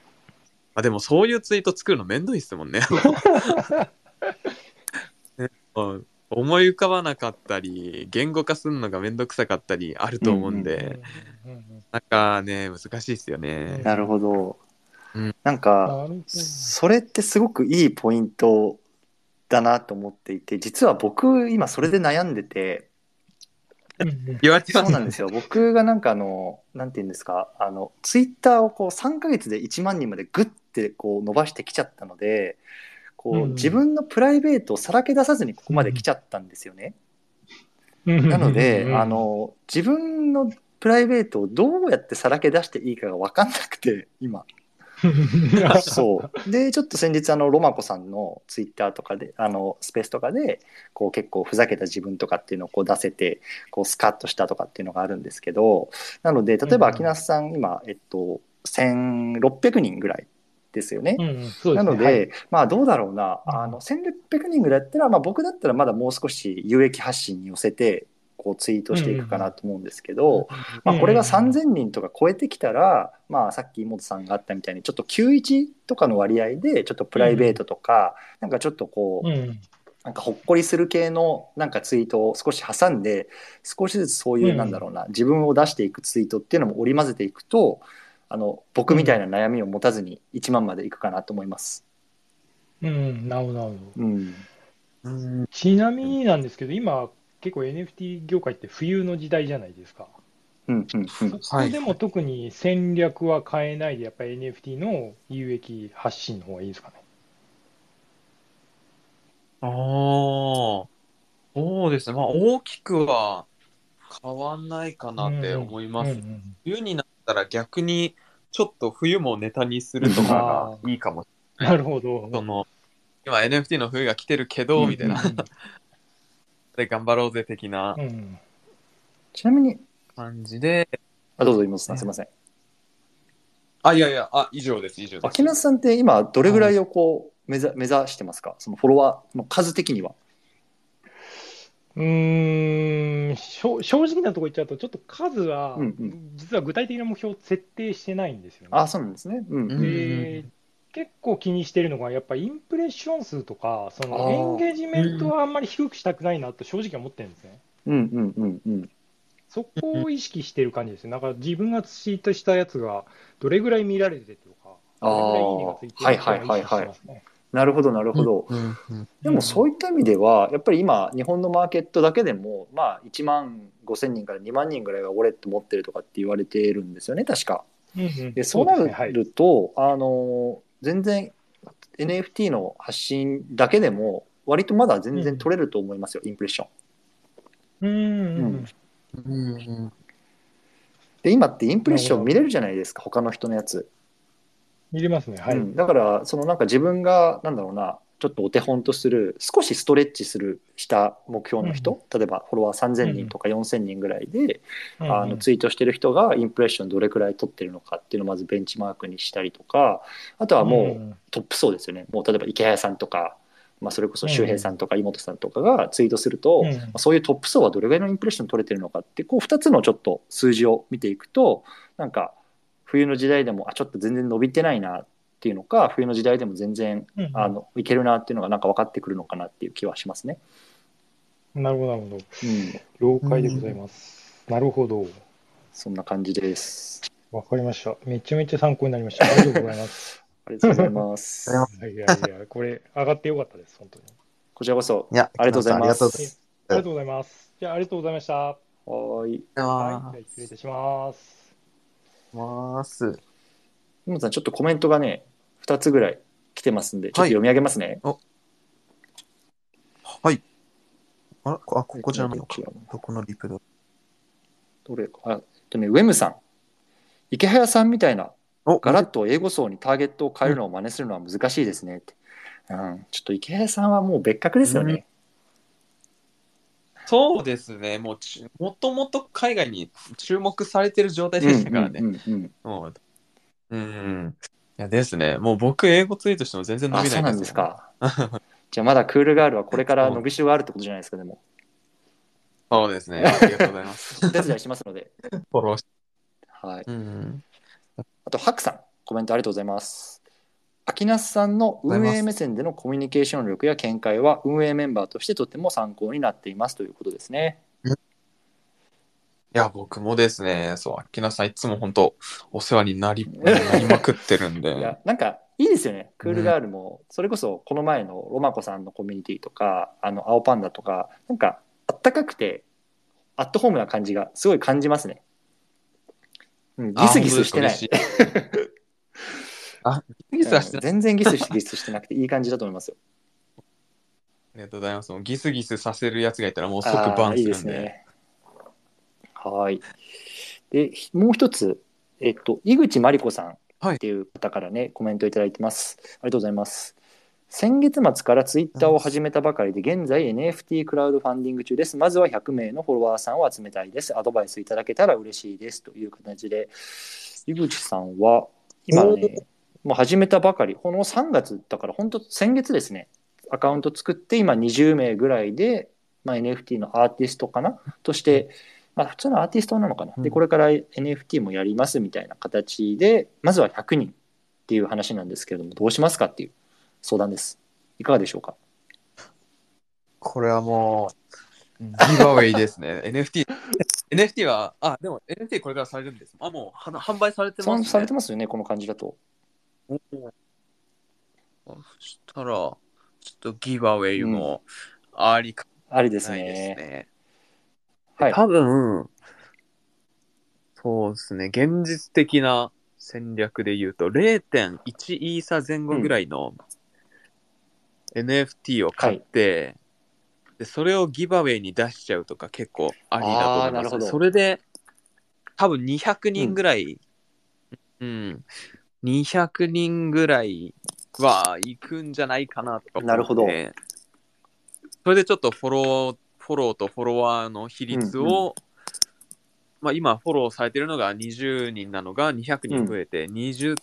Speaker 2: あでもそういうツイート作るのめんどいっすもんね。ねうん思い浮かばなかったり、言語化するのがめんどくさかったりあると思うんで、
Speaker 4: うんうん
Speaker 2: なんかね、難しいっすよね。
Speaker 1: なるほど
Speaker 2: うん。
Speaker 1: なんか、それってすごくいいポイントだなと思っていて、実は僕、今それで悩んでて、
Speaker 2: 言われてます
Speaker 1: そうなんですよ。僕がなんかあの、なんていうんですか、あの、ツイッターをこう3ヶ月で1万人までグッてこう伸ばしてきちゃったので、こ
Speaker 4: うん
Speaker 1: う自分のプライベートをさらけ出さずにここまで来ちゃったんですよね。
Speaker 4: うん
Speaker 1: なので、
Speaker 4: うん
Speaker 1: あの、自分のプライベートをどうやってさらけ出していいかが分かんなくて、今。そう。で、ちょっと先日、あの、ロマコさんのツイッターとかで、あの、スペースとかで、こう結構ふざけた自分とかっていうのをこう出せて、こうスカッとしたとかっていうのがあるんですけど、なので、例えば
Speaker 4: うん
Speaker 1: 秋那さん、今、えっと、1600人ぐらいですよね。
Speaker 4: うんうんね。
Speaker 1: なので、
Speaker 4: はい。
Speaker 1: まあどうだろうな、
Speaker 4: うん。
Speaker 1: あの1600人ぐらいやったら、まあ、僕だったらまだもう少し有益発信に寄せてこうツイートしていくかなと思うんですけど、まあ、これが3000人とか超えてきたら、まあ、さっき妹さんがあったみたいにちょっと91とかの割合でちょっとプライベートとか、なんかちょっとこう、
Speaker 4: うん。
Speaker 1: なんかほっこりする系のなんかツイートを少し挟んで少しずつそういううん。なんだろうな、自分を出していくツイートっていうのも織り交ぜていくとあの僕みたいな悩みを持たずに1万までいくかなと思います。
Speaker 4: うん。なるほどなるほど。
Speaker 1: うん。
Speaker 2: うん。
Speaker 4: ちなみになんですけど今結構 NFT 業界って冬の時代じゃないですか。
Speaker 1: うんうんうん。
Speaker 4: そこでも特に戦略は変えないでやっぱり NFT の有益発信の方がいいですかね。
Speaker 2: ああ、そうですね。まあ、大きくは変わんないかなって思います。
Speaker 4: うんうん
Speaker 2: 冬になったら逆に、ちょっと冬もネタにするとかがいいかも。し
Speaker 4: なるほど。
Speaker 2: れない。その、今 NFT の冬が来てるけど、みたいな。で、頑張ろうぜ的な
Speaker 4: うんうん
Speaker 1: ちなみに
Speaker 2: 感じで、
Speaker 1: あどうぞ妹さんすいません。
Speaker 2: あ、いやいや、あ、以上です、以上です。
Speaker 1: 秋那さんって今どれぐらいをこう目ざ目指してますか？そのフォロワーの数的には。
Speaker 4: うーんしょ正直なところ言っちゃうと、ちょっと数は、
Speaker 1: うんうん
Speaker 4: 実は具体的な目標を設定してないんですよね。
Speaker 1: あ、そうなんですね。うん。
Speaker 2: うん
Speaker 4: で結構気にしてるのが、やっぱインプレッション数とか、そ
Speaker 1: あ
Speaker 4: の
Speaker 1: ー
Speaker 4: エンゲージメントはあんまり低くしたくないなと正直思ってるんですね。
Speaker 1: うんうんうんうん。
Speaker 4: そこを意識してる感じですね。なんか自分がツイートしたやつがどれぐらい見られてるとか、
Speaker 1: あー
Speaker 4: どれぐらいいいねがついてる
Speaker 1: なるほどなるほど。
Speaker 2: うんうん
Speaker 1: でもそういった意味では、やっぱり今、日本のマーケットだけでも、まあ、1万5千人から2万人ぐらいがウォレット持ってるとかって言われているんですよね、確か。
Speaker 4: うんうん
Speaker 1: でそうな
Speaker 4: ですねはい
Speaker 1: ると、あの全然 NFT の発信だけでも、割とまだ全然取れると思いますよ、インプレッション。
Speaker 4: うんうん
Speaker 1: うん
Speaker 2: うん
Speaker 1: で、今ってインプレッション見れるじゃないですか、他の人のやつ。
Speaker 4: 見れますね。はい。
Speaker 1: うん、だから、そのなんか自分が、なんだろうな、ちょっとお手本とする、少しストレッチするした目標の人、例えばフォロワー3000人とか4000人ぐらいで、あのツイートしてる人がインプレッションどれくらい取ってるのかっていうのをまずベンチマークにしたりとか、あとはもうトップ層ですよね。もう例えば池谷さんとか、まあ、それこそ周平さんとか妹さんとかがツイートすると、
Speaker 4: うん。
Speaker 1: まあそういうトップ層はどれぐらいのインプレッション取れてるのかって、こう2つのちょっと数字を見ていくと、なんか冬の時代でも、あ、ちょっと全然伸びてないなっていうのか、冬の時代でも全然
Speaker 4: うんうん
Speaker 1: あのいけるなっていうのがなんか分かってくるのかなっていう気はしますね。
Speaker 4: なるほど、なるほど。
Speaker 1: うん、
Speaker 4: 了解でございます。なるほど。
Speaker 1: そんな感じです。
Speaker 4: わかりました。めちゃめちゃ参考になりました。ありがとうございます。
Speaker 1: ありがとうございます。
Speaker 2: あ
Speaker 4: いやいやいや、これ、上がってよかったです、本当に。
Speaker 1: こちらこそ
Speaker 2: いや、
Speaker 1: ありがとうございます
Speaker 2: ありがとうございます。
Speaker 4: ありがとうございます。じゃあ、ありがとうございました。は
Speaker 1: い。
Speaker 4: い、じゃあ失礼いたします。
Speaker 2: ます。
Speaker 1: 今さん、ちょっとコメントがね、2つぐらい来てますんで、ちょっと
Speaker 2: はい
Speaker 1: 読み上げますね。
Speaker 2: はい。あ、こあここちらの
Speaker 1: どっちだ
Speaker 2: どこのリプだ？
Speaker 1: どれか。あ、えっとね、ウェムさん。池早さんみたいな
Speaker 2: お
Speaker 1: ガラッと英語層にターゲットを変えるのを真似するのは難しいですね。うん、ちょっと池早さんはもう別格ですよね。
Speaker 2: そうですね。もうち、もともと海外に注目されてる状態でしたからね。
Speaker 1: うんうんうん
Speaker 2: もううん。いやですね。もう僕、英語ツイートしても全然伸
Speaker 1: あ、
Speaker 2: びない
Speaker 1: そうなんです。か。じゃあまだクールガールはこれから伸びしろがあるってことじゃないですか、でも。
Speaker 2: そうですね。ありがとうございます。
Speaker 1: お手伝いしますので。
Speaker 2: フォローし
Speaker 1: はい。
Speaker 2: うん。
Speaker 1: あと、ハクさん、コメントありがとうございます。秋ナスさんの運営目線でのコミュニケーション力や見解は運営メンバーとしてとても参考になっていますということですね。
Speaker 2: いや、僕もですね、そう、アキナさんいつも本当お世話になり、なりまくってるん
Speaker 1: い
Speaker 2: で。
Speaker 1: や、なんかいいですよね。クールガールも、それこそこの前のロマコさんのコミュニティとか、あの、青パンダとか、なんかあったかくて、アットホームな感じがすごい感じますね。うん、ギスギスしてない。
Speaker 2: あ本当ですか？嬉しい あ、ギスギスはしてない。
Speaker 1: 全然ギスギスしてなくていい感じだと思いますよ。
Speaker 2: ありがとうございます。もうギスギスさせるやつがいたらもう即
Speaker 1: あーいいです
Speaker 2: バンするんで。
Speaker 1: ね。はい。で、ひもう一つ、えっと、井口真理子さんっていう方からね、コメントいただいてます。ありがとうございます。先月末からツイッターを始めたばかりで、現在 NFT クラウドファンディング中です。まずは100名のフォロワーさんを集めたいです。アドバイスいただけたら嬉しいです。という形で、井口さんは、今ね、もう始めたばかり、この3月だから、本当先月ですね、アカウント作って、今20名ぐらいで、まあ、NFT のアーティストかな？として、まあ、普通のアーティストなのかな。で、
Speaker 2: うん
Speaker 1: これから NFT もやりますみたいな形で、まずは100人っていう話なんですけれども、どうしますかっていう相談です。いかがでしょうか？
Speaker 2: これはもう、ギバウェイですね。NFT。NFT は、あ、でも NFT これからされるんです。あ、もうは販売されてます、ね。
Speaker 1: されてますよね、この感じだと。
Speaker 2: おーそしたら、ちょっとギバウェイもありか
Speaker 1: ありです
Speaker 2: ないです
Speaker 1: ね。
Speaker 2: ね。
Speaker 1: はい。
Speaker 2: 多分、そうですね、現実的な戦略で言うと、0.1イーサ前後ぐらいの NFT を買って、で、それをギバウェイに出しちゃうとか結構ありだと思います、
Speaker 1: あーなるほど。
Speaker 2: それで、多分200人ぐらい、うん、200人ぐらいは行くんじゃないかなとか思って。
Speaker 1: なるほど。
Speaker 2: それでちょっとフォロー、フォローとフォロワーの比率を、
Speaker 1: うんう
Speaker 2: まあ今フォローされてるのが20人なのが200人増えて20、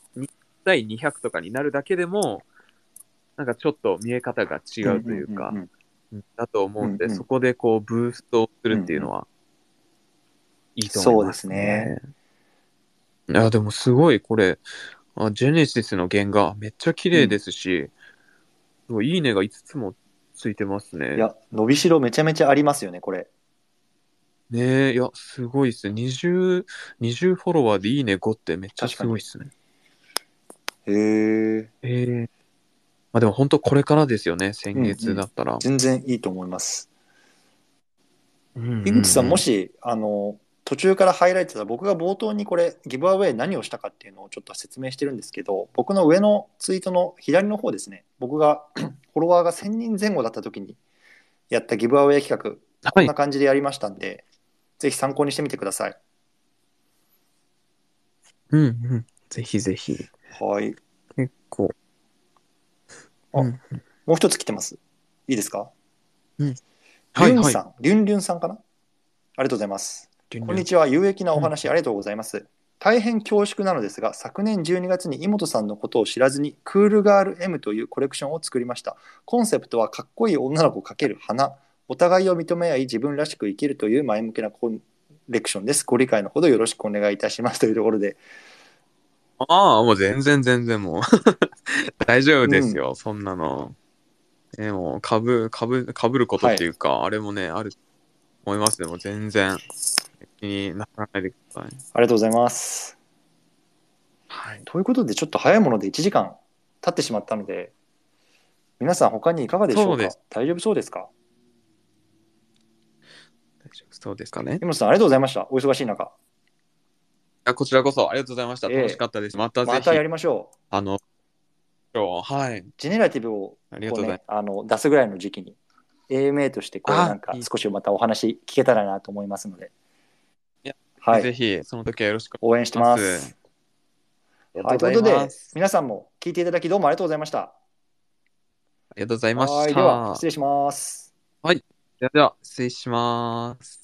Speaker 2: 対200とかになるだけでも、なんかちょっと見え方が違うというか、
Speaker 1: んんん
Speaker 2: だと思うんで、
Speaker 1: うんうん。
Speaker 2: そこでこうブーストするっていうのは、いいと思いますね。いや、でもすごいこれ、あジェネシスの原画めっちゃ綺麗ですし、すごいいいねが5つもついてますね。
Speaker 1: いや、伸びしろめちゃめちゃありますよね、これ。
Speaker 2: ねえ、いや、すごいっすね。20、20フォロワーでいいね5ってめっちゃすごいっすね。
Speaker 1: へえ。
Speaker 2: ええまあでも本当これからですよね、先月だったら。
Speaker 1: 全然いいと思います。
Speaker 2: うんうんうん
Speaker 1: 井口さん、もし、あの、途中からハイライトだ僕が冒頭にこれ、ギブアウェイ何をしたかっていうのをちょっと説明してるんですけど、僕の上のツイートの左の方ですね、僕が フォロワーが1000人前後だった時にやったギブアウェイ企画、こ
Speaker 2: はい
Speaker 1: んな。感じでやりましたんで、ぜひ参考にしてみてください。
Speaker 2: うんうん。ぜひぜひ。
Speaker 1: はい。
Speaker 2: 結構。
Speaker 1: あ
Speaker 2: うん
Speaker 1: もう一つ来てます。いいですか？
Speaker 2: はいはい。
Speaker 1: リュンさん、リュンリュンさんかな？ありがとうございます。こんにちは。有益なお話ありがとうございます。大変恐縮なのですが、昨年12月に井本さんのことを知らずに、クールガール M というコレクションを作りました。コンセプトはかっこいい女の子×花。お互いを認め合い、自分らしく生きるという前向きなコレクションです。ご理解のほどよろしくお願いいたしますというところで、
Speaker 2: ああ、もう全然全然もう。大丈夫ですよ、そんなの。えもう、かぶ、かぶ、かぶることっていうか、あれもね、あると思いますね。もう全然、気にならないでください。
Speaker 1: ありがとうございます。
Speaker 2: はい。
Speaker 1: ということで、ちょっと早いもので1時間経ってしまったので、皆さん他にいかがでしょうか？大丈夫そうですか？
Speaker 2: 大丈夫そうですかね。
Speaker 1: 井本さん、ありがとうございました。お忙しい中。
Speaker 2: あこちらこそありがとうございました。
Speaker 1: ええ
Speaker 2: 楽しかったです。またぜひ、
Speaker 1: またやりましょう。
Speaker 2: あの、はい。
Speaker 1: ジェネラティブをね、あの出すぐらいの時期に AMA としてこう
Speaker 2: あ
Speaker 1: なんか少しまたお話聞けたらなと思いますのではい、
Speaker 2: ぜひ、その時はよろしく
Speaker 1: 応援してま
Speaker 2: お願いし
Speaker 1: す。はい、と
Speaker 2: が
Speaker 1: いうことで。皆さんも聞いていただきどうもありがとうございました。
Speaker 2: ありがとうございました。
Speaker 1: はい、では失礼します。
Speaker 2: ではでは、失礼します。